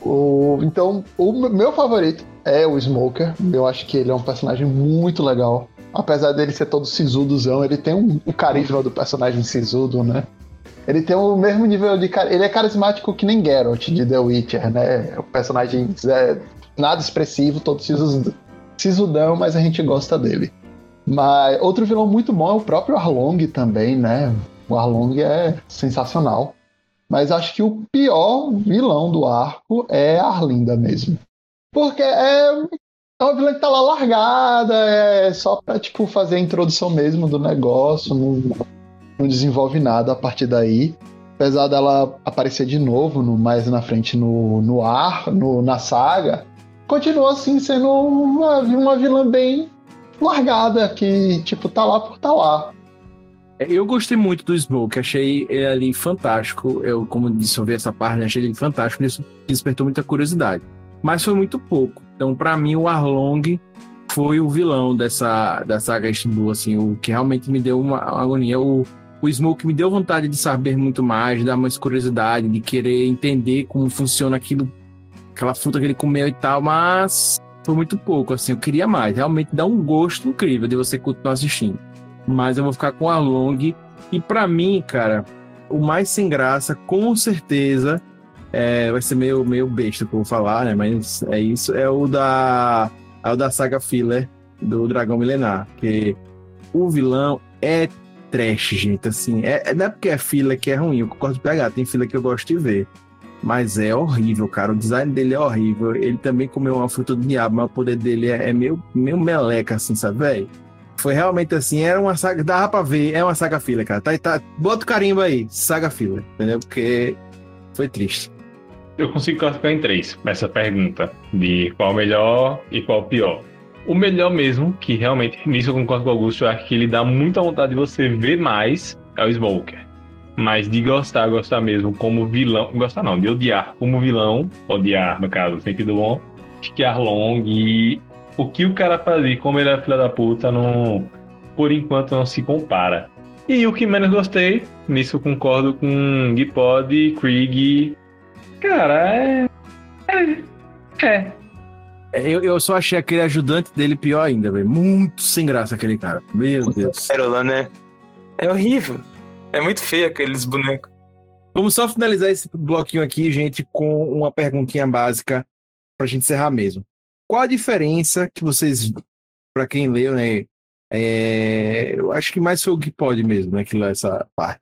O, então, o meu favorito é o Smoker. Eu acho que ele é um personagem muito legal. Apesar dele ser todo sisudozão, ele tem um, o carisma do personagem sisudo, né? Ele tem o mesmo nível de. Ele é carismático que nem Geralt de The Witcher, né? O personagem é nada expressivo, todo sisudão, mas a gente gosta dele. Mas outro vilão muito bom é o próprio Arlong também, né? O Arlong é sensacional. Mas acho que o pior vilão do arco é a Arlinda mesmo. Porque é, é uma vilã que tá lá largada, é só pra, tipo, fazer a introdução mesmo do negócio, não, não desenvolve nada a partir daí. Apesar dela aparecer de novo no, mais na frente no, no ar, no, na saga, continua assim sendo uma, uma vilã bem largada, que tipo, tá lá por tá lá. É, eu gostei muito do Smoke, achei ele ali fantástico. Eu, como disse, eu vi essa parte, achei ele fantástico, isso despertou muita curiosidade. Mas foi muito pouco. Então, para mim, o Arlong foi o vilão dessa, dessa saga East assim, o que realmente me deu uma agonia. O, o Smoke me deu vontade de saber muito mais, de dar mais curiosidade, de querer entender como funciona aquilo, aquela fruta que ele comeu e tal, mas foi muito pouco, assim, eu queria mais. Realmente dá um gosto incrível de você continuar assistindo. Mas eu vou ficar com a Long. E para mim, cara, o mais sem graça, com certeza, É, vai ser meio, meio besta que eu vou falar, né? Mas é isso. É o da. É o da saga filler do Dragão Milenar. Que o vilão é trash, gente. Assim, é, não é porque é fila que é ruim, eu concordo de pegar. Tem fila que eu gosto de ver. Mas é horrível, cara. O design dele é horrível. Ele também comeu uma fruta do diabo, mas o poder dele é, é meio, meio meleca, assim, sabe, velho? Foi realmente assim, era uma saga. Dava pra ver, é uma saga fila, cara. Tá, tá, bota o carimbo aí, saga fila, entendeu? Porque foi triste. Eu consigo classificar em três essa pergunta de qual melhor e qual pior. O melhor mesmo, que realmente nisso eu concordo com o Augusto, eu acho que ele dá muita vontade de você ver mais, é o Smoker. Mas de gostar, gostar mesmo como vilão, gostar não, de odiar como vilão, odiar no caso, sentido bom, que Arlong e o que o cara fazia, como ele é filha da puta, não, por enquanto não se compara. E o que menos gostei, nisso eu concordo com Gipod, Krieg, Cara, é. É. é. Eu, eu só achei aquele ajudante dele pior ainda, velho. Muito sem graça aquele cara. Meu Deus. Pérola, né? É horrível. É muito feio aqueles bonecos. Vamos só finalizar esse bloquinho aqui, gente, com uma perguntinha básica pra gente encerrar mesmo. Qual a diferença que vocês, pra quem leu, né? É, eu acho que mais foi o que pode mesmo, né? Que leu essa parte.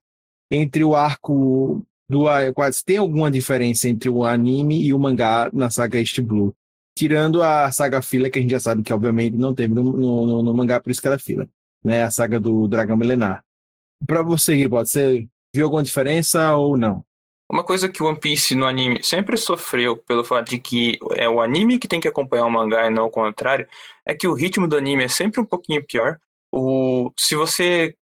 Entre o arco do quase tem alguma diferença entre o anime e o mangá na saga East Blue. Tirando a saga fila, que a gente já sabe que obviamente não teve no, no, no mangá, por isso que era fila. Né? A saga do Dragão Milenar. Para você, Ribot, você viu alguma diferença ou não? Uma coisa que o One Piece no anime sempre sofreu pelo fato de que é o anime que tem que acompanhar o mangá e não o contrário, é que o ritmo do anime é sempre um pouquinho pior. O, se você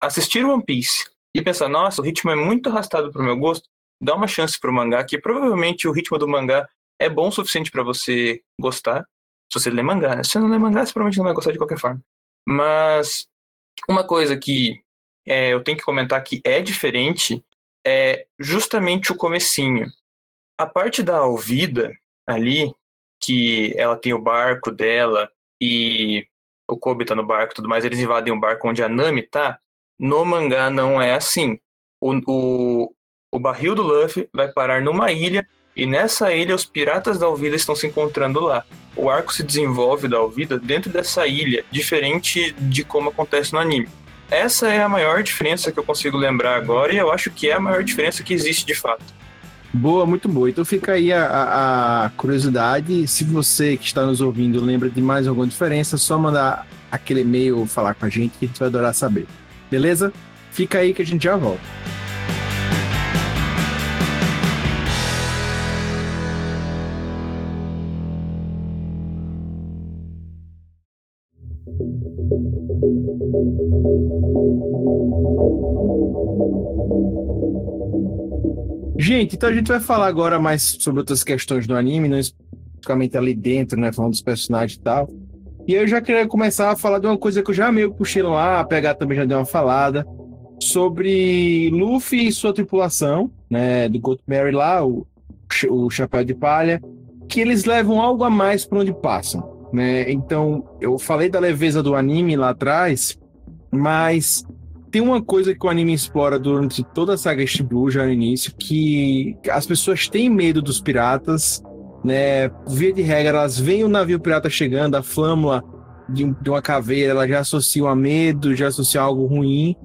assistir One Piece e pensar, nossa, o ritmo é muito arrastado pro meu gosto, dá uma chance pro mangá, que provavelmente o ritmo do mangá é bom o suficiente para você gostar. Se você lê mangá, né? Se você não lê mangá, você provavelmente não vai gostar de qualquer forma. Mas uma coisa que é, eu tenho que comentar que é diferente é justamente o comecinho. A parte da Alvida ali, que ela tem o barco dela e o Kobe tá no barco e tudo mais, eles invadem o barco onde a Nami tá, no mangá não é assim. O, o, o barril do Luffy vai parar numa ilha e nessa ilha os piratas da Alvida estão se encontrando lá. O arco se desenvolve da Alvida dentro dessa ilha, diferente de como acontece no anime. Essa é a maior diferença que eu consigo lembrar agora e eu acho que é a maior diferença que existe de fato. Boa, muito boa. Então fica aí a, a, curiosidade. Se você que está nos ouvindo lembra de mais alguma diferença, só mandar aquele e-mail falar com a gente que a gente vai adorar saber. Beleza? Fica aí que a gente já volta. Gente, então a gente vai falar agora mais sobre outras questões do anime, não especificamente ali dentro, né? Falando dos personagens e tal. E eu já queria começar a falar de uma coisa que eu já meio puxei lá, a pegar também já deu uma falada, sobre Luffy e sua tripulação, né, do Gold Mary lá, o, o Chapéu de Palha, que eles levam algo a mais para onde passam, né? Então, eu falei da leveza do anime lá atrás, mas tem uma coisa que o anime explora durante toda a saga East Blue, já no início, que as pessoas têm medo dos piratas, né? Via de regra, elas veem o navio pirata chegando, a flâmula de, de uma caveira, ela já associa a medo, já associa a algo ruim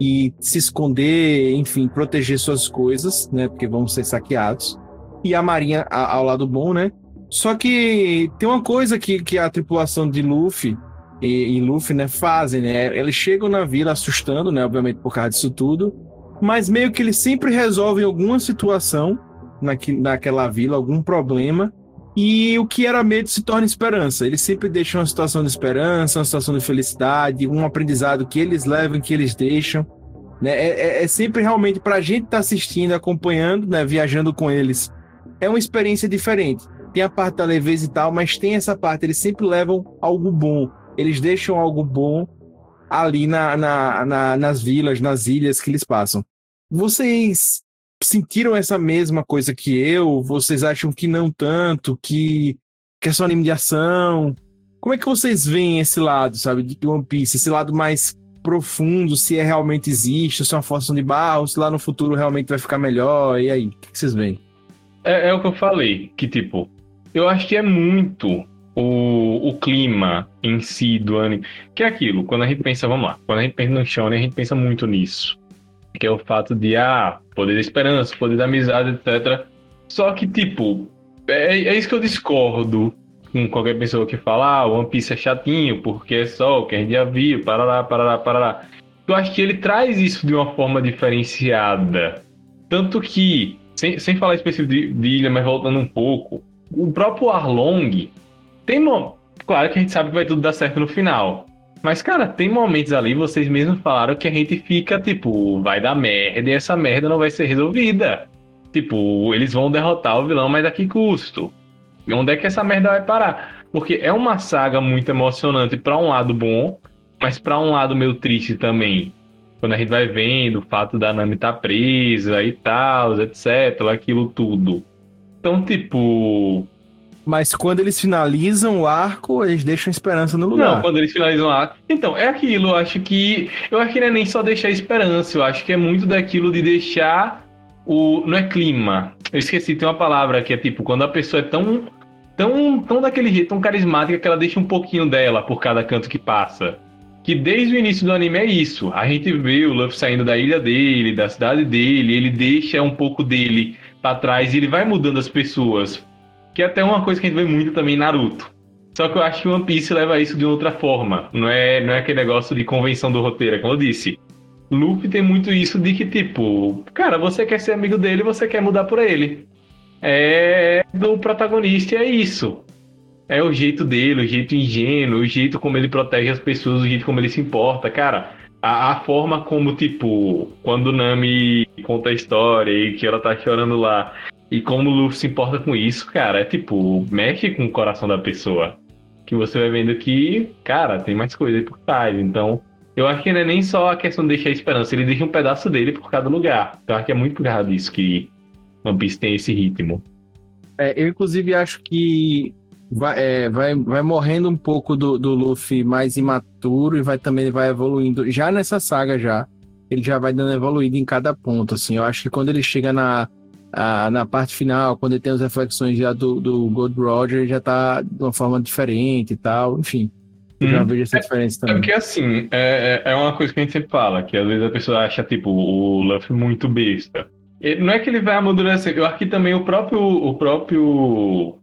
e se esconder, enfim, proteger suas coisas, né? Porque vão ser saqueados. E a marinha a, ao lado bom, né? Só que tem uma coisa que, que a tripulação de Luffy e, e Luffy, né, fazem, né? Eles chegam na vila assustando, né? Obviamente por causa disso tudo. Mas meio que eles sempre resolvem alguma situação naque, naquela vila, algum problema, e o que era medo se torna esperança. Eles sempre deixam uma situação de esperança, uma situação de felicidade, um aprendizado que eles levam, que eles deixam. Né? É, é, é sempre realmente para a gente estar tá assistindo, acompanhando, né? viajando com eles. É uma experiência diferente. Tem a parte da leveza e tal, mas tem essa parte. Eles sempre levam algo bom. Eles deixam algo bom ali na, na, na nas vilas, nas ilhas que eles passam. Vocês sentiram essa mesma coisa que eu? Vocês acham que não tanto, que, que é só anime de ação? Como é que vocês veem esse lado, sabe, de One Piece? Esse lado mais profundo, se é realmente existe, se é uma força de barro, se lá no futuro realmente vai ficar melhor, e aí? O que vocês veem? é, é o que eu falei, que tipo, eu acho que é muito o, o clima em si do anime. Que é aquilo, quando a gente pensa, vamos lá, quando a gente pensa no shonen, a gente pensa muito nisso. Que é o fato de, ah, poder da esperança, poder da amizade, etc. Só que, tipo, é, é isso que eu discordo com qualquer pessoa que fala, ah, One Piece é chatinho, porque é só o que a gente já viu, parará, parará, parará. Eu acho que ele traz isso de uma forma diferenciada. Tanto que, sem, sem falar específico de, de ilha, mas voltando um pouco, o próprio Arlong tem. Claro que a gente sabe que vai tudo dar certo no final. Mas, cara, tem momentos ali, vocês mesmos falaram que a gente fica, tipo, vai dar merda e essa merda não vai ser resolvida. Tipo, eles vão derrotar o vilão, mas a que custo? E onde é que essa merda vai parar? Porque é uma saga muito emocionante para um lado bom, mas para um lado meio triste também. Quando a gente vai vendo o fato da Nami tá presa e tal, etc, aquilo tudo. Então, tipo, mas quando eles finalizam o arco, eles deixam esperança no lugar. Não, quando eles finalizam o arco. Então, é aquilo, eu acho que. Eu acho que não é nem só deixar esperança, eu acho que é muito daquilo de deixar o. Não é clima. Eu esqueci, tem uma palavra que é tipo, quando a pessoa é tão. Tão, tão daquele jeito, tão carismática que ela deixa um pouquinho dela por cada canto que passa. Que desde o início do anime é isso. A gente vê o Luffy saindo da ilha dele, da cidade dele, ele deixa um pouco dele para trás e ele vai mudando as pessoas que é até uma coisa que a gente vê muito também em Naruto. Só que eu acho que One Piece leva isso de outra forma. Não é, não é aquele negócio de convenção do roteiro, é como eu disse. Luffy tem muito isso de que, tipo, cara, você quer ser amigo dele, você quer mudar por ele. É do protagonista, é isso. É o jeito dele, o jeito ingênuo, o jeito como ele protege as pessoas, o jeito como ele se importa. Cara, a, a forma como, tipo, quando Nami conta a história e que ela tá chorando lá, e como o Luffy se importa com isso, cara, é tipo, mexe com o coração da pessoa. Que você vai vendo que, cara, tem mais coisa aí por trás. Então, eu acho que não é nem só a questão de deixar a esperança, ele deixa um pedaço dele por cada lugar. Eu acho que é muito por causa disso que One Piece tem esse ritmo. É, eu, inclusive, acho que vai, é, vai, vai morrendo um pouco do, do Luffy mais imaturo e vai também vai evoluindo. Já nessa saga, já, ele já vai dando evoluído em cada ponto. Assim, eu acho que quando ele chega na ah, na parte final, quando ele tem as reflexões já do, do Gold Roger, já tá de uma forma diferente e tal, enfim. Eu hum. já vejo essa diferença também. É porque assim, é, é, é uma coisa que a gente sempre fala, que às vezes a pessoa acha, tipo, o Luffy muito besta. Não é que ele vai amadurecer, eu acho que também o próprio, o próprio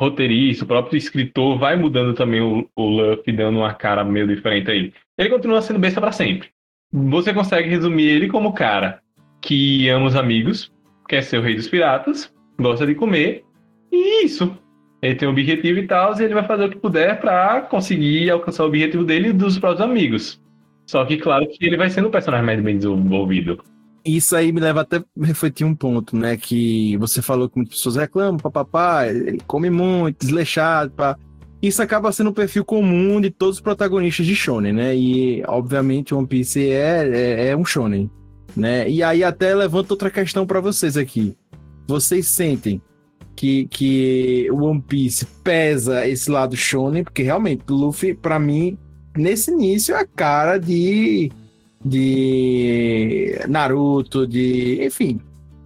roteirista, o próprio escritor vai mudando também o, o Luffy, dando uma cara meio diferente a ele. Ele continua sendo besta para sempre. Você consegue resumir ele como cara que ama os amigos, quer ser o rei dos piratas, gosta de comer, e isso. Ele tem um objetivo e tal, e ele vai fazer o que puder para conseguir alcançar o objetivo dele e dos próprios amigos. Só que, claro, que ele vai sendo o personagem mais bem desenvolvido. Isso aí me leva até refletir um ponto, né? Que você falou que muitas pessoas reclamam, papapá, ele come muito, desleixado, pá. Isso acaba sendo um perfil comum de todos os protagonistas de Shonen, né? E, obviamente, One Piece é, é, é um Shonen né? E aí até levanta outra questão para vocês aqui. Vocês sentem que, que One Piece pesa esse lado shonen, porque realmente Luffy, para mim, nesse início é a cara de de Naruto, de, enfim,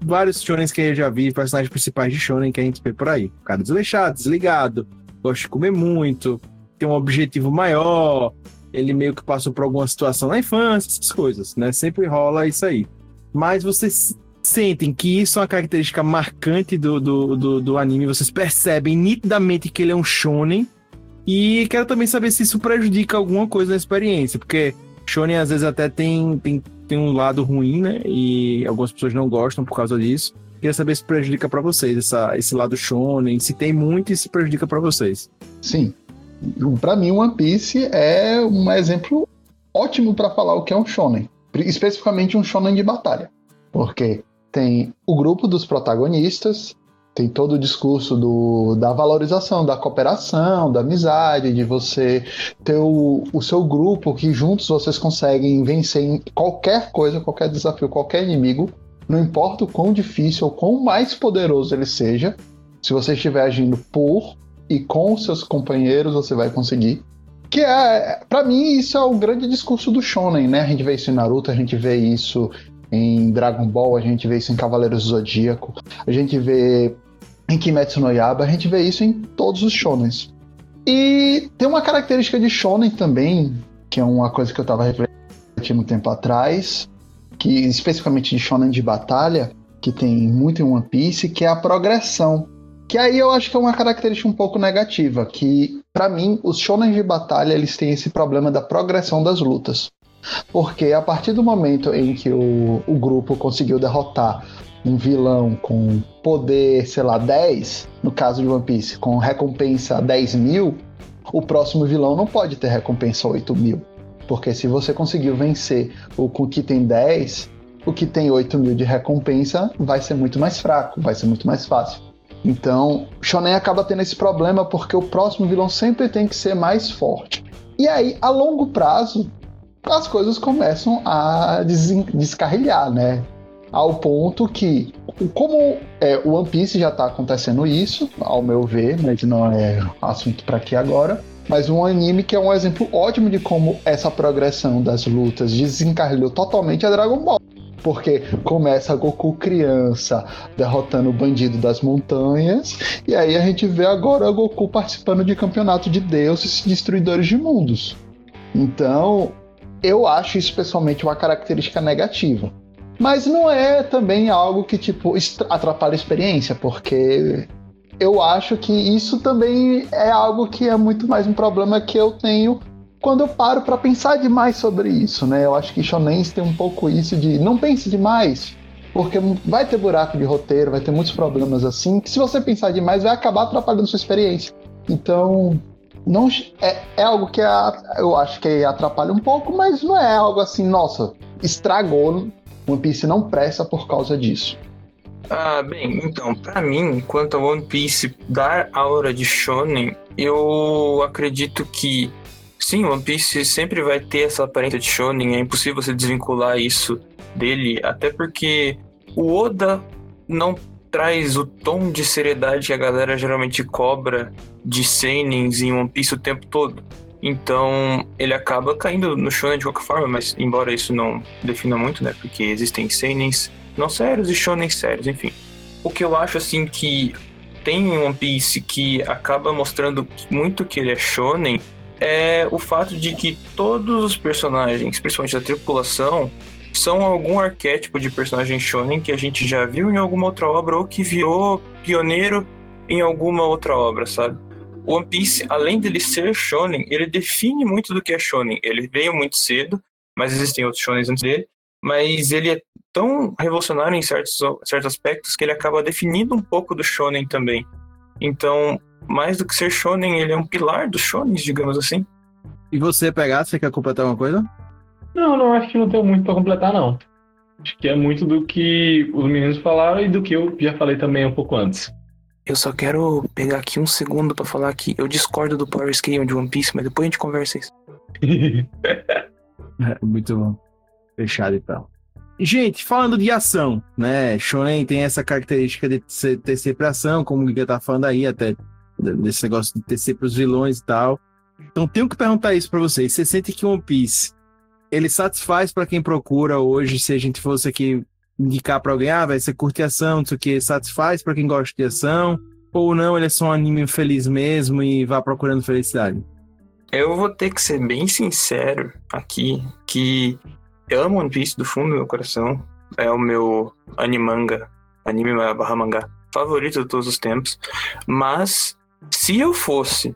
vários shonens que eu já vi, personagens principais de shonen que a gente vê por aí. O cara desleixado, desligado, gosta de comer muito, tem um objetivo maior, ele meio que passou por alguma situação na infância, essas coisas, né? Sempre rola isso aí. Mas vocês sentem que isso é uma característica marcante do, do, do, do anime, vocês percebem nitidamente que ele é um shonen, e quero também saber se isso prejudica alguma coisa na experiência, porque shonen às vezes até tem, tem, tem um lado ruim, né? E algumas pessoas não gostam por causa disso. Queria saber se prejudica para vocês essa, esse lado shonen, se tem muito e se prejudica para vocês. Sim, para mim, One Piece é um exemplo ótimo para falar o que é um shonen, especificamente um shonen de batalha, porque tem o grupo dos protagonistas, tem todo o discurso do, da valorização, da cooperação, da amizade, de você ter o, o seu grupo que juntos vocês conseguem vencer qualquer coisa, qualquer desafio, qualquer inimigo, não importa o quão difícil ou quão mais poderoso ele seja, se você estiver agindo por e com seus companheiros você vai conseguir. Que é, para mim, isso é o grande discurso do shonen, né? A gente vê isso em Naruto, a gente vê isso em Dragon Ball, a gente vê isso em Cavaleiros do Zodíaco, a gente vê em Kimetsu no Yaba, a gente vê isso em todos os shonens. E tem uma característica de shonen também, que é uma coisa que eu tava refletindo um tempo atrás, que especificamente de shonen de batalha, que tem muito em One Piece, que é a progressão. Que aí eu acho que é uma característica um pouco negativa, que para mim os shonen de batalha eles têm esse problema da progressão das lutas. Porque a partir do momento em que o, o grupo conseguiu derrotar um vilão com poder, sei lá, 10, no caso de One Piece, com recompensa 10 mil, o próximo vilão não pode ter recompensa 8 mil. Porque se você conseguiu vencer o que tem 10, o que tem 8 mil de recompensa vai ser muito mais fraco, vai ser muito mais fácil. Então, Shonen acaba tendo esse problema porque o próximo vilão sempre tem que ser mais forte. E aí, a longo prazo, as coisas começam a descarrilhar, né? Ao ponto que, como é, o One Piece já está acontecendo isso, ao meu ver, mas não é assunto para aqui agora. Mas um anime que é um exemplo ótimo de como essa progressão das lutas desencarrilhou totalmente é Dragon Ball. Porque começa Goku criança derrotando o bandido das montanhas, e aí a gente vê agora Goku participando de campeonato de deuses destruidores de mundos. Então, eu acho isso pessoalmente uma característica negativa. Mas não é também algo que, tipo, atrapalha a experiência, porque eu acho que isso também é algo que é muito mais um problema que eu tenho quando eu paro para pensar demais sobre isso, né? Eu acho que shonens tem um pouco isso de não pense demais, porque vai ter buraco de roteiro, vai ter muitos problemas assim, que se você pensar demais vai acabar atrapalhando sua experiência. Então, não é, é algo que a, eu acho que atrapalha um pouco, mas não é algo assim, nossa, estragou One Piece não presta por causa disso. Ah, bem, então, para mim, quanto ao One Piece dar aura de shonen, eu acredito que sim, One Piece sempre vai ter essa aparência de shonen, é impossível você desvincular isso dele, até porque o Oda não traz o tom de seriedade que a galera geralmente cobra de seinens em One Piece o tempo todo. Então, ele acaba caindo no shonen de qualquer forma, mas embora isso não defina muito, né? Porque existem seinens não sérios e shonen sérios, enfim. O que eu acho, assim, que tem em One Piece que acaba mostrando muito que ele é shonen é o fato de que todos os personagens, principalmente da tripulação, são algum arquétipo de personagem shonen que a gente já viu em alguma outra obra ou que virou pioneiro em alguma outra obra, sabe? One Piece, além dele ser shonen, ele define muito do que é shonen. Ele veio muito cedo, mas existem outros shonens antes dele. Mas ele é tão revolucionário em certos, certos aspectos que ele acaba definindo um pouco do shonen também. Então, mais do que ser shonen, ele é um pilar dos shonens, digamos assim. E você, pegar, você quer completar alguma coisa? Não, não acho que não tem muito para completar, não. Acho que é muito do que os meninos falaram e do que eu já falei também um pouco antes. Eu só quero pegar aqui um segundo para falar que eu discordo do Power Scale de One Piece, mas depois a gente conversa isso. (laughs) Muito bom. Fechado então. Gente, falando de ação, né? Shonen tem essa característica de ter sempre ação, como o Giga tá falando aí, até desse negócio de tecer pros vilões e tal. Então tenho que perguntar isso para vocês. Você sente que One Piece ele satisfaz para quem procura hoje, se a gente fosse aqui indicar para alguém, ah, vai ser curte ação, não sei o que, satisfaz para quem gosta de ação, ou não, ele é só um anime feliz mesmo e vá procurando felicidade? Eu vou ter que ser bem sincero aqui, que eu amo One Piece do fundo do meu coração. É o meu animanga, anime barra mangá favorito de todos os tempos. Mas se eu fosse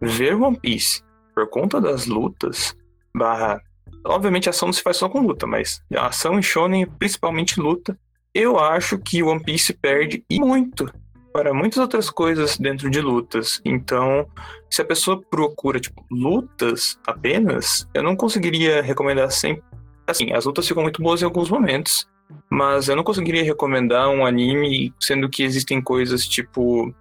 ver One Piece por conta das lutas, barra Obviamente a ação não se faz só com luta, mas a ação em shonen, principalmente luta, eu acho que One Piece perde e muito para muitas outras coisas dentro de lutas. Então, se a pessoa procura tipo lutas apenas, eu não conseguiria recomendar sempre. Assim, as lutas ficam muito boas em alguns momentos, mas eu não conseguiria recomendar um anime sendo que existem coisas tipo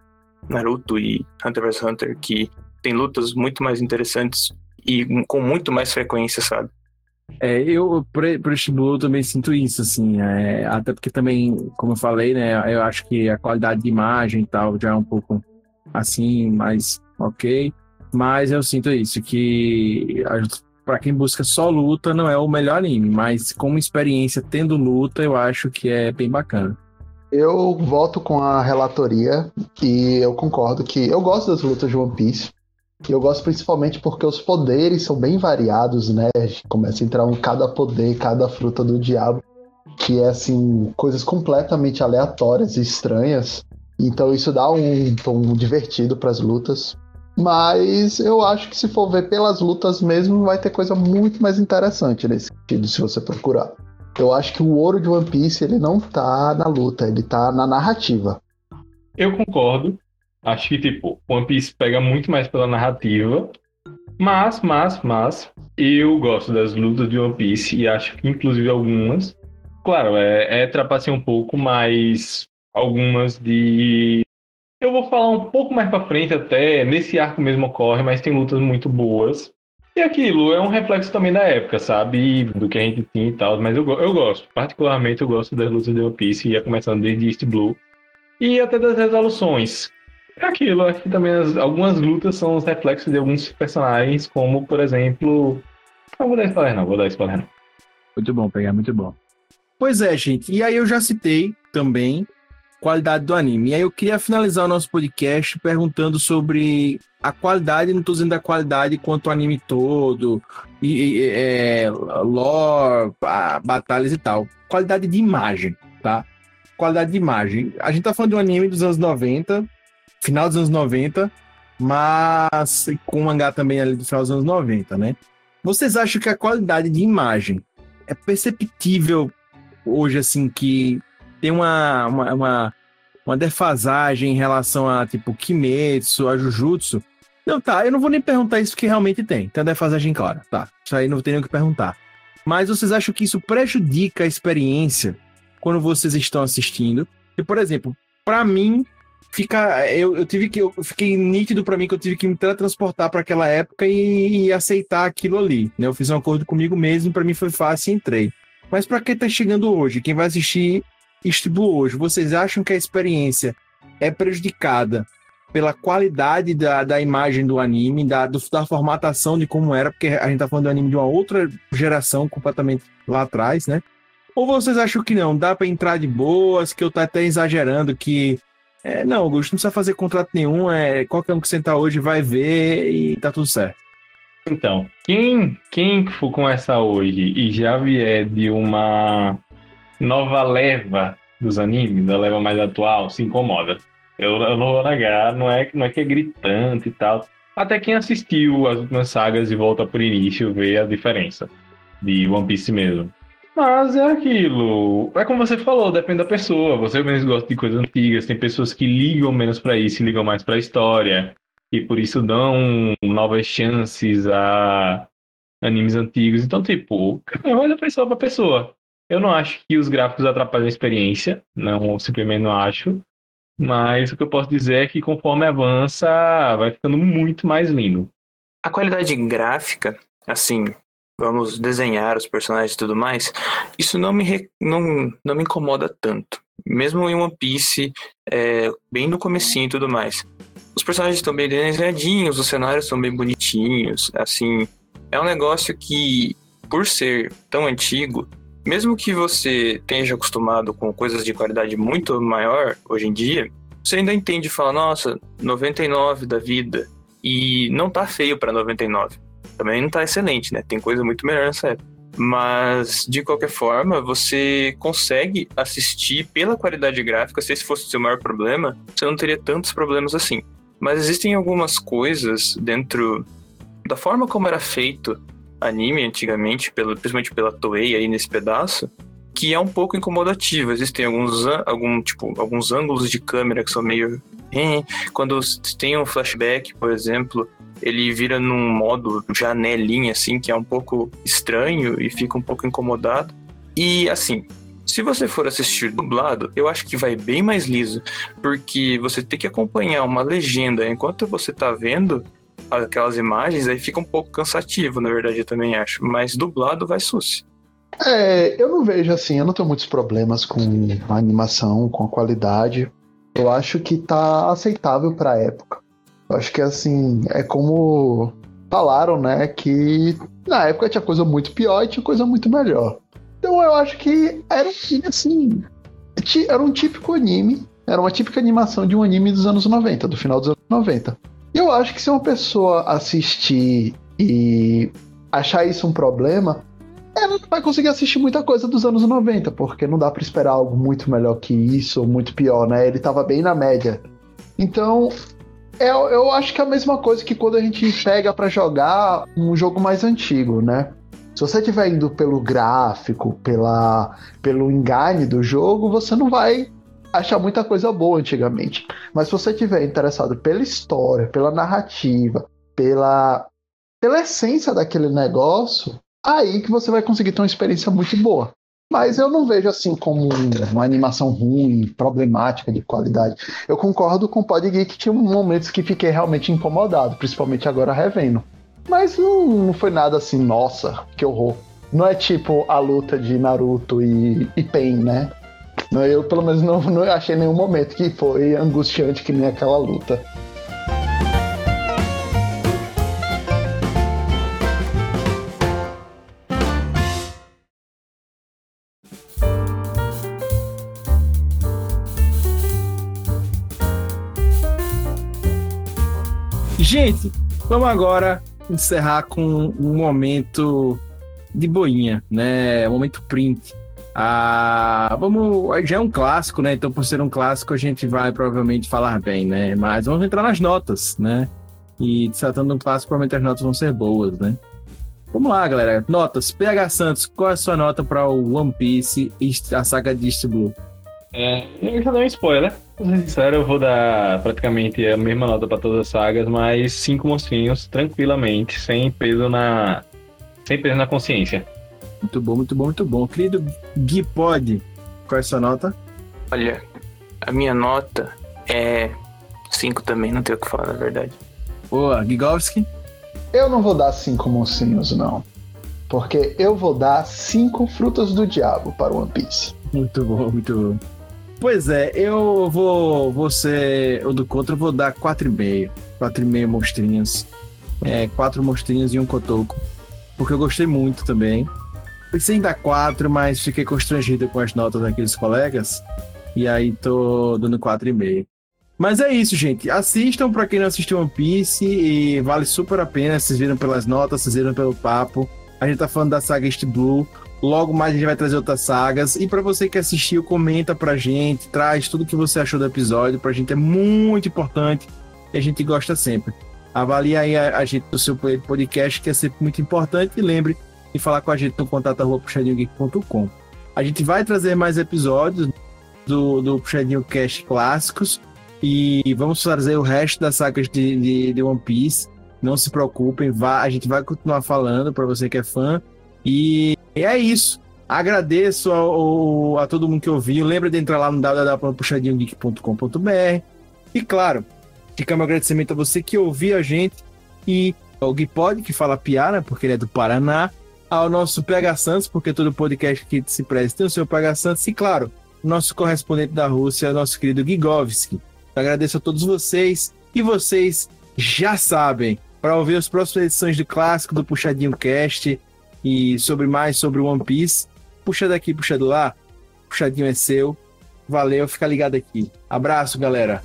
Naruto e Hunter vs Hunter que tem lutas muito mais interessantes e com muito mais frequência, sabe? É, eu, este Blue, também sinto isso, assim, é, até porque também, como eu falei, né, eu acho que a qualidade de imagem e tal já é um pouco assim, mais ok, mas eu sinto isso, que para quem busca só luta não é o melhor anime, mas como experiência tendo luta, eu acho que é bem bacana. Eu voto com a relatoria e eu concordo que eu gosto das lutas de One Piece. E eu gosto principalmente porque os poderes são bem variados, né? Começa a entrar um cada poder, cada fruta do diabo, que é assim, coisas completamente aleatórias e estranhas. Então isso dá um tom divertido para as lutas. Mas eu acho que se for ver pelas lutas mesmo, vai ter coisa muito mais interessante nesse sentido, se você procurar. Eu acho que o ouro de One Piece ele não tá na luta, ele tá na narrativa. Eu concordo. Acho que, tipo, One Piece pega muito mais pela narrativa. Mas, mas, mas, eu gosto das lutas de One Piece e acho que, inclusive, algumas. Claro, é, é um pouco, mas algumas de. Eu vou falar um pouco mais pra frente até, nesse arco mesmo ocorre, mas tem lutas muito boas. E aquilo é um reflexo também da época, sabe? Do que a gente tinha e tal. Mas eu, eu gosto, particularmente eu gosto das lutas de One Piece, ia começando desde East Blue. E até das resoluções. É aquilo, acho que também as, algumas lutas são os reflexos de alguns personagens, como, por exemplo. Não vou dar spoiler, não, vou dar spoiler, não. Muito bom, pegar, muito bom. Pois é, gente. E aí eu já citei também qualidade do anime. E aí eu queria finalizar o nosso podcast perguntando sobre a qualidade, não estou dizendo a qualidade quanto o anime todo, e, e é, lore, batalhas e tal. Qualidade de imagem, tá? Qualidade de imagem. A gente tá falando de um anime dos anos 90, final dos anos 90, mas com um mangá também ali do final dos anos 90, né? Vocês acham que a qualidade de imagem é perceptível hoje, assim, que tem uma, uma, uma, uma defasagem em relação a, tipo, Kimetsu, a Jujutsu? Não, tá, eu não vou nem perguntar isso, porque realmente tem. Tem a defasagem clara, tá. Isso aí não tem nem o que perguntar. Mas vocês acham que isso prejudica a experiência quando vocês estão assistindo? E, por exemplo, para mim, fica eu, eu tive que eu fiquei nítido para mim que eu tive que me transportar para aquela época e, e, aceitar aquilo ali né eu fiz um acordo comigo mesmo para mim foi fácil e entrei mas para quem tá chegando hoje quem vai assistir Blue hoje. Vocês acham que a experiência é prejudicada pela qualidade da, da imagem do anime da, do, da formatação de como era? Porque a gente tá falando do anime de uma outra geração completamente lá atrás né? Ou vocês acham que não? Dá para entrar de boas que eu tô até exagerando que é, não, Augusto, não precisa fazer contrato nenhum, é, qualquer um que sentar hoje vai ver e tá tudo certo. Então, quem, quem for começar hoje e já vier de uma nova leva dos animes, da leva mais atual, se incomoda. Eu, eu não vou negar, não é, não é que é gritante e tal. Até quem assistiu as últimas sagas e volta por início vê a diferença de One Piece mesmo. Mas é aquilo. É como você falou, depende da pessoa. Você menos gosta de coisas antigas. Tem pessoas que ligam menos para isso e ligam mais para a história. E por isso dão novas chances a animes antigos. Então, tipo, vai da pessoa para pessoa. Eu não acho que os gráficos atrapalham a experiência. Não, simplesmente não acho. Mas o que eu posso dizer é que conforme avança, vai ficando muito mais lindo. A qualidade gráfica, assim, vamos desenhar os personagens e tudo mais, isso não me, não, não me incomoda tanto. Mesmo em One Piece, é, bem no comecinho e tudo mais. Os personagens estão bem desenhadinhos, os cenários estão bem bonitinhos, assim... É um negócio que, por ser tão antigo, mesmo que você esteja acostumado com coisas de qualidade muito maior hoje em dia, você ainda entende e fala, nossa, 99 da vida, e não tá feio para 99 também não tá excelente, né? Tem coisa muito melhor nessa época. Mas, de qualquer forma, você consegue assistir pela qualidade gráfica. Se esse fosse o seu maior problema, você não teria tantos problemas assim. Mas existem algumas coisas dentro da forma como era feito anime antigamente, pelo, principalmente pela Toei aí nesse pedaço, que é um pouco incomodativo. Existem alguns, algum, tipo, alguns ângulos de câmera que são meio. Quando tem um flashback, por exemplo, ele vira num modo janelinha, assim, que é um pouco estranho e fica um pouco incomodado. E assim, se você for assistir dublado, eu acho que vai bem mais liso, porque você tem que acompanhar uma legenda enquanto você tá vendo aquelas imagens, aí fica um pouco cansativo, na verdade, eu também acho. Mas dublado vai suci. É, eu não vejo assim, eu não tenho muitos problemas com a animação, com a qualidade. Eu acho que tá aceitável pra época. Eu acho que assim, é como falaram, né? Que na época tinha coisa muito pior e tinha coisa muito melhor. Então eu acho que era um assim. era um típico anime, era uma típica animação de um anime dos anos 90, do final dos anos 90. Eu acho que se uma pessoa assistir e achar isso um problema, ela não vai conseguir assistir muita coisa dos anos 90, porque não dá para esperar algo muito melhor que isso, ou muito pior, né? Ele tava bem na média. Então, eu, eu acho que é a mesma coisa que quando a gente pega para jogar um jogo mais antigo, né? Se você estiver indo pelo gráfico, pela, pelo engane do jogo, você não vai achar muita coisa boa antigamente. Mas se você estiver interessado pela história, pela narrativa, pela, pela essência daquele negócio, aí que você vai conseguir ter uma experiência muito boa. Mas eu não vejo assim como uma animação ruim, problemática de qualidade. Eu concordo com o Pod Geek que tinha momentos que fiquei realmente incomodado, principalmente agora revendo. Mas não, não foi nada assim, nossa, que horror. Não é tipo a luta de Naruto e, e Pain, né? Eu, pelo menos, não, não achei nenhum momento que foi angustiante que nem aquela luta. Gente, vamos agora encerrar com um momento de boinha, né? Um momento print. Ah, vamos, já é um clássico, né? Então, por ser um clássico, a gente vai provavelmente falar bem, né? Mas vamos entrar nas notas, né? E tratando de um clássico, provavelmente as notas vão ser boas, né? Vamos lá, galera. Notas. PH Santos, qual é a sua nota para o One Piece e a saga de Blue? É, eu já dei um spoiler. Pra ser sincero, eu vou dar praticamente a mesma nota para todas as sagas, mas cinco monstrinhos tranquilamente, sem peso na. sem peso na consciência. Muito bom, muito bom, muito bom. Querido Gui Pod, qual é a sua nota? Olha, a minha nota é 5 também, não tenho o que falar, na verdade. Boa, Gigovski? Eu não vou dar cinco mocinhos, não. Porque eu vou dar cinco frutas do diabo para o One Piece. Muito bom, muito bom. Pois é, eu vou, vou ser o do contra, eu vou dar 4,5. 4,5 monstrinhos. É, 4 monstrinhos e um cotoco. Porque eu gostei muito também. Pensei em dar 4, mas fiquei constrangido com as notas daqueles colegas. E aí tô dando 4,5. Mas é isso, gente. Assistam para quem não assistiu One Piece e vale super a pena. Vocês viram pelas notas, vocês viram pelo papo. A gente tá falando da saga East Blue. Logo mais a gente vai trazer outras sagas. E para você que assistiu, comenta pra gente, traz tudo que você achou do episódio. Pra gente é muito importante e a gente gosta sempre. Avalie aí a, a gente no seu podcast, que é sempre muito importante. E lembre de falar com a gente no contato puxadinhogeek.com. A gente vai trazer mais episódios do, do Puxadinho Cast clássicos e vamos trazer o resto das sagas de, de, de One Piece. Não se preocupem, vá, a gente vai continuar falando para você que é fã. E e é isso. Agradeço ao, a todo mundo que ouviu. Lembra de entrar lá no www.puxadinhogeek.com.br. E claro, fica meu agradecimento a você que ouviu a gente e ao Guipod, que fala piara, porque ele é do Paraná, ao nosso PH Santos, porque todo podcast que se presta tem o seu PH Santos, e claro, nosso correspondente da Rússia, nosso querido Gigovski. Agradeço a todos vocês e vocês já sabem, para ouvir as próximas edições do clássico do Puxadinho Cast, e sobre mais sobre One Piece, puxa daqui, puxa do lá, puxadinho é seu. Valeu, fica ligado aqui. Abraço, galera.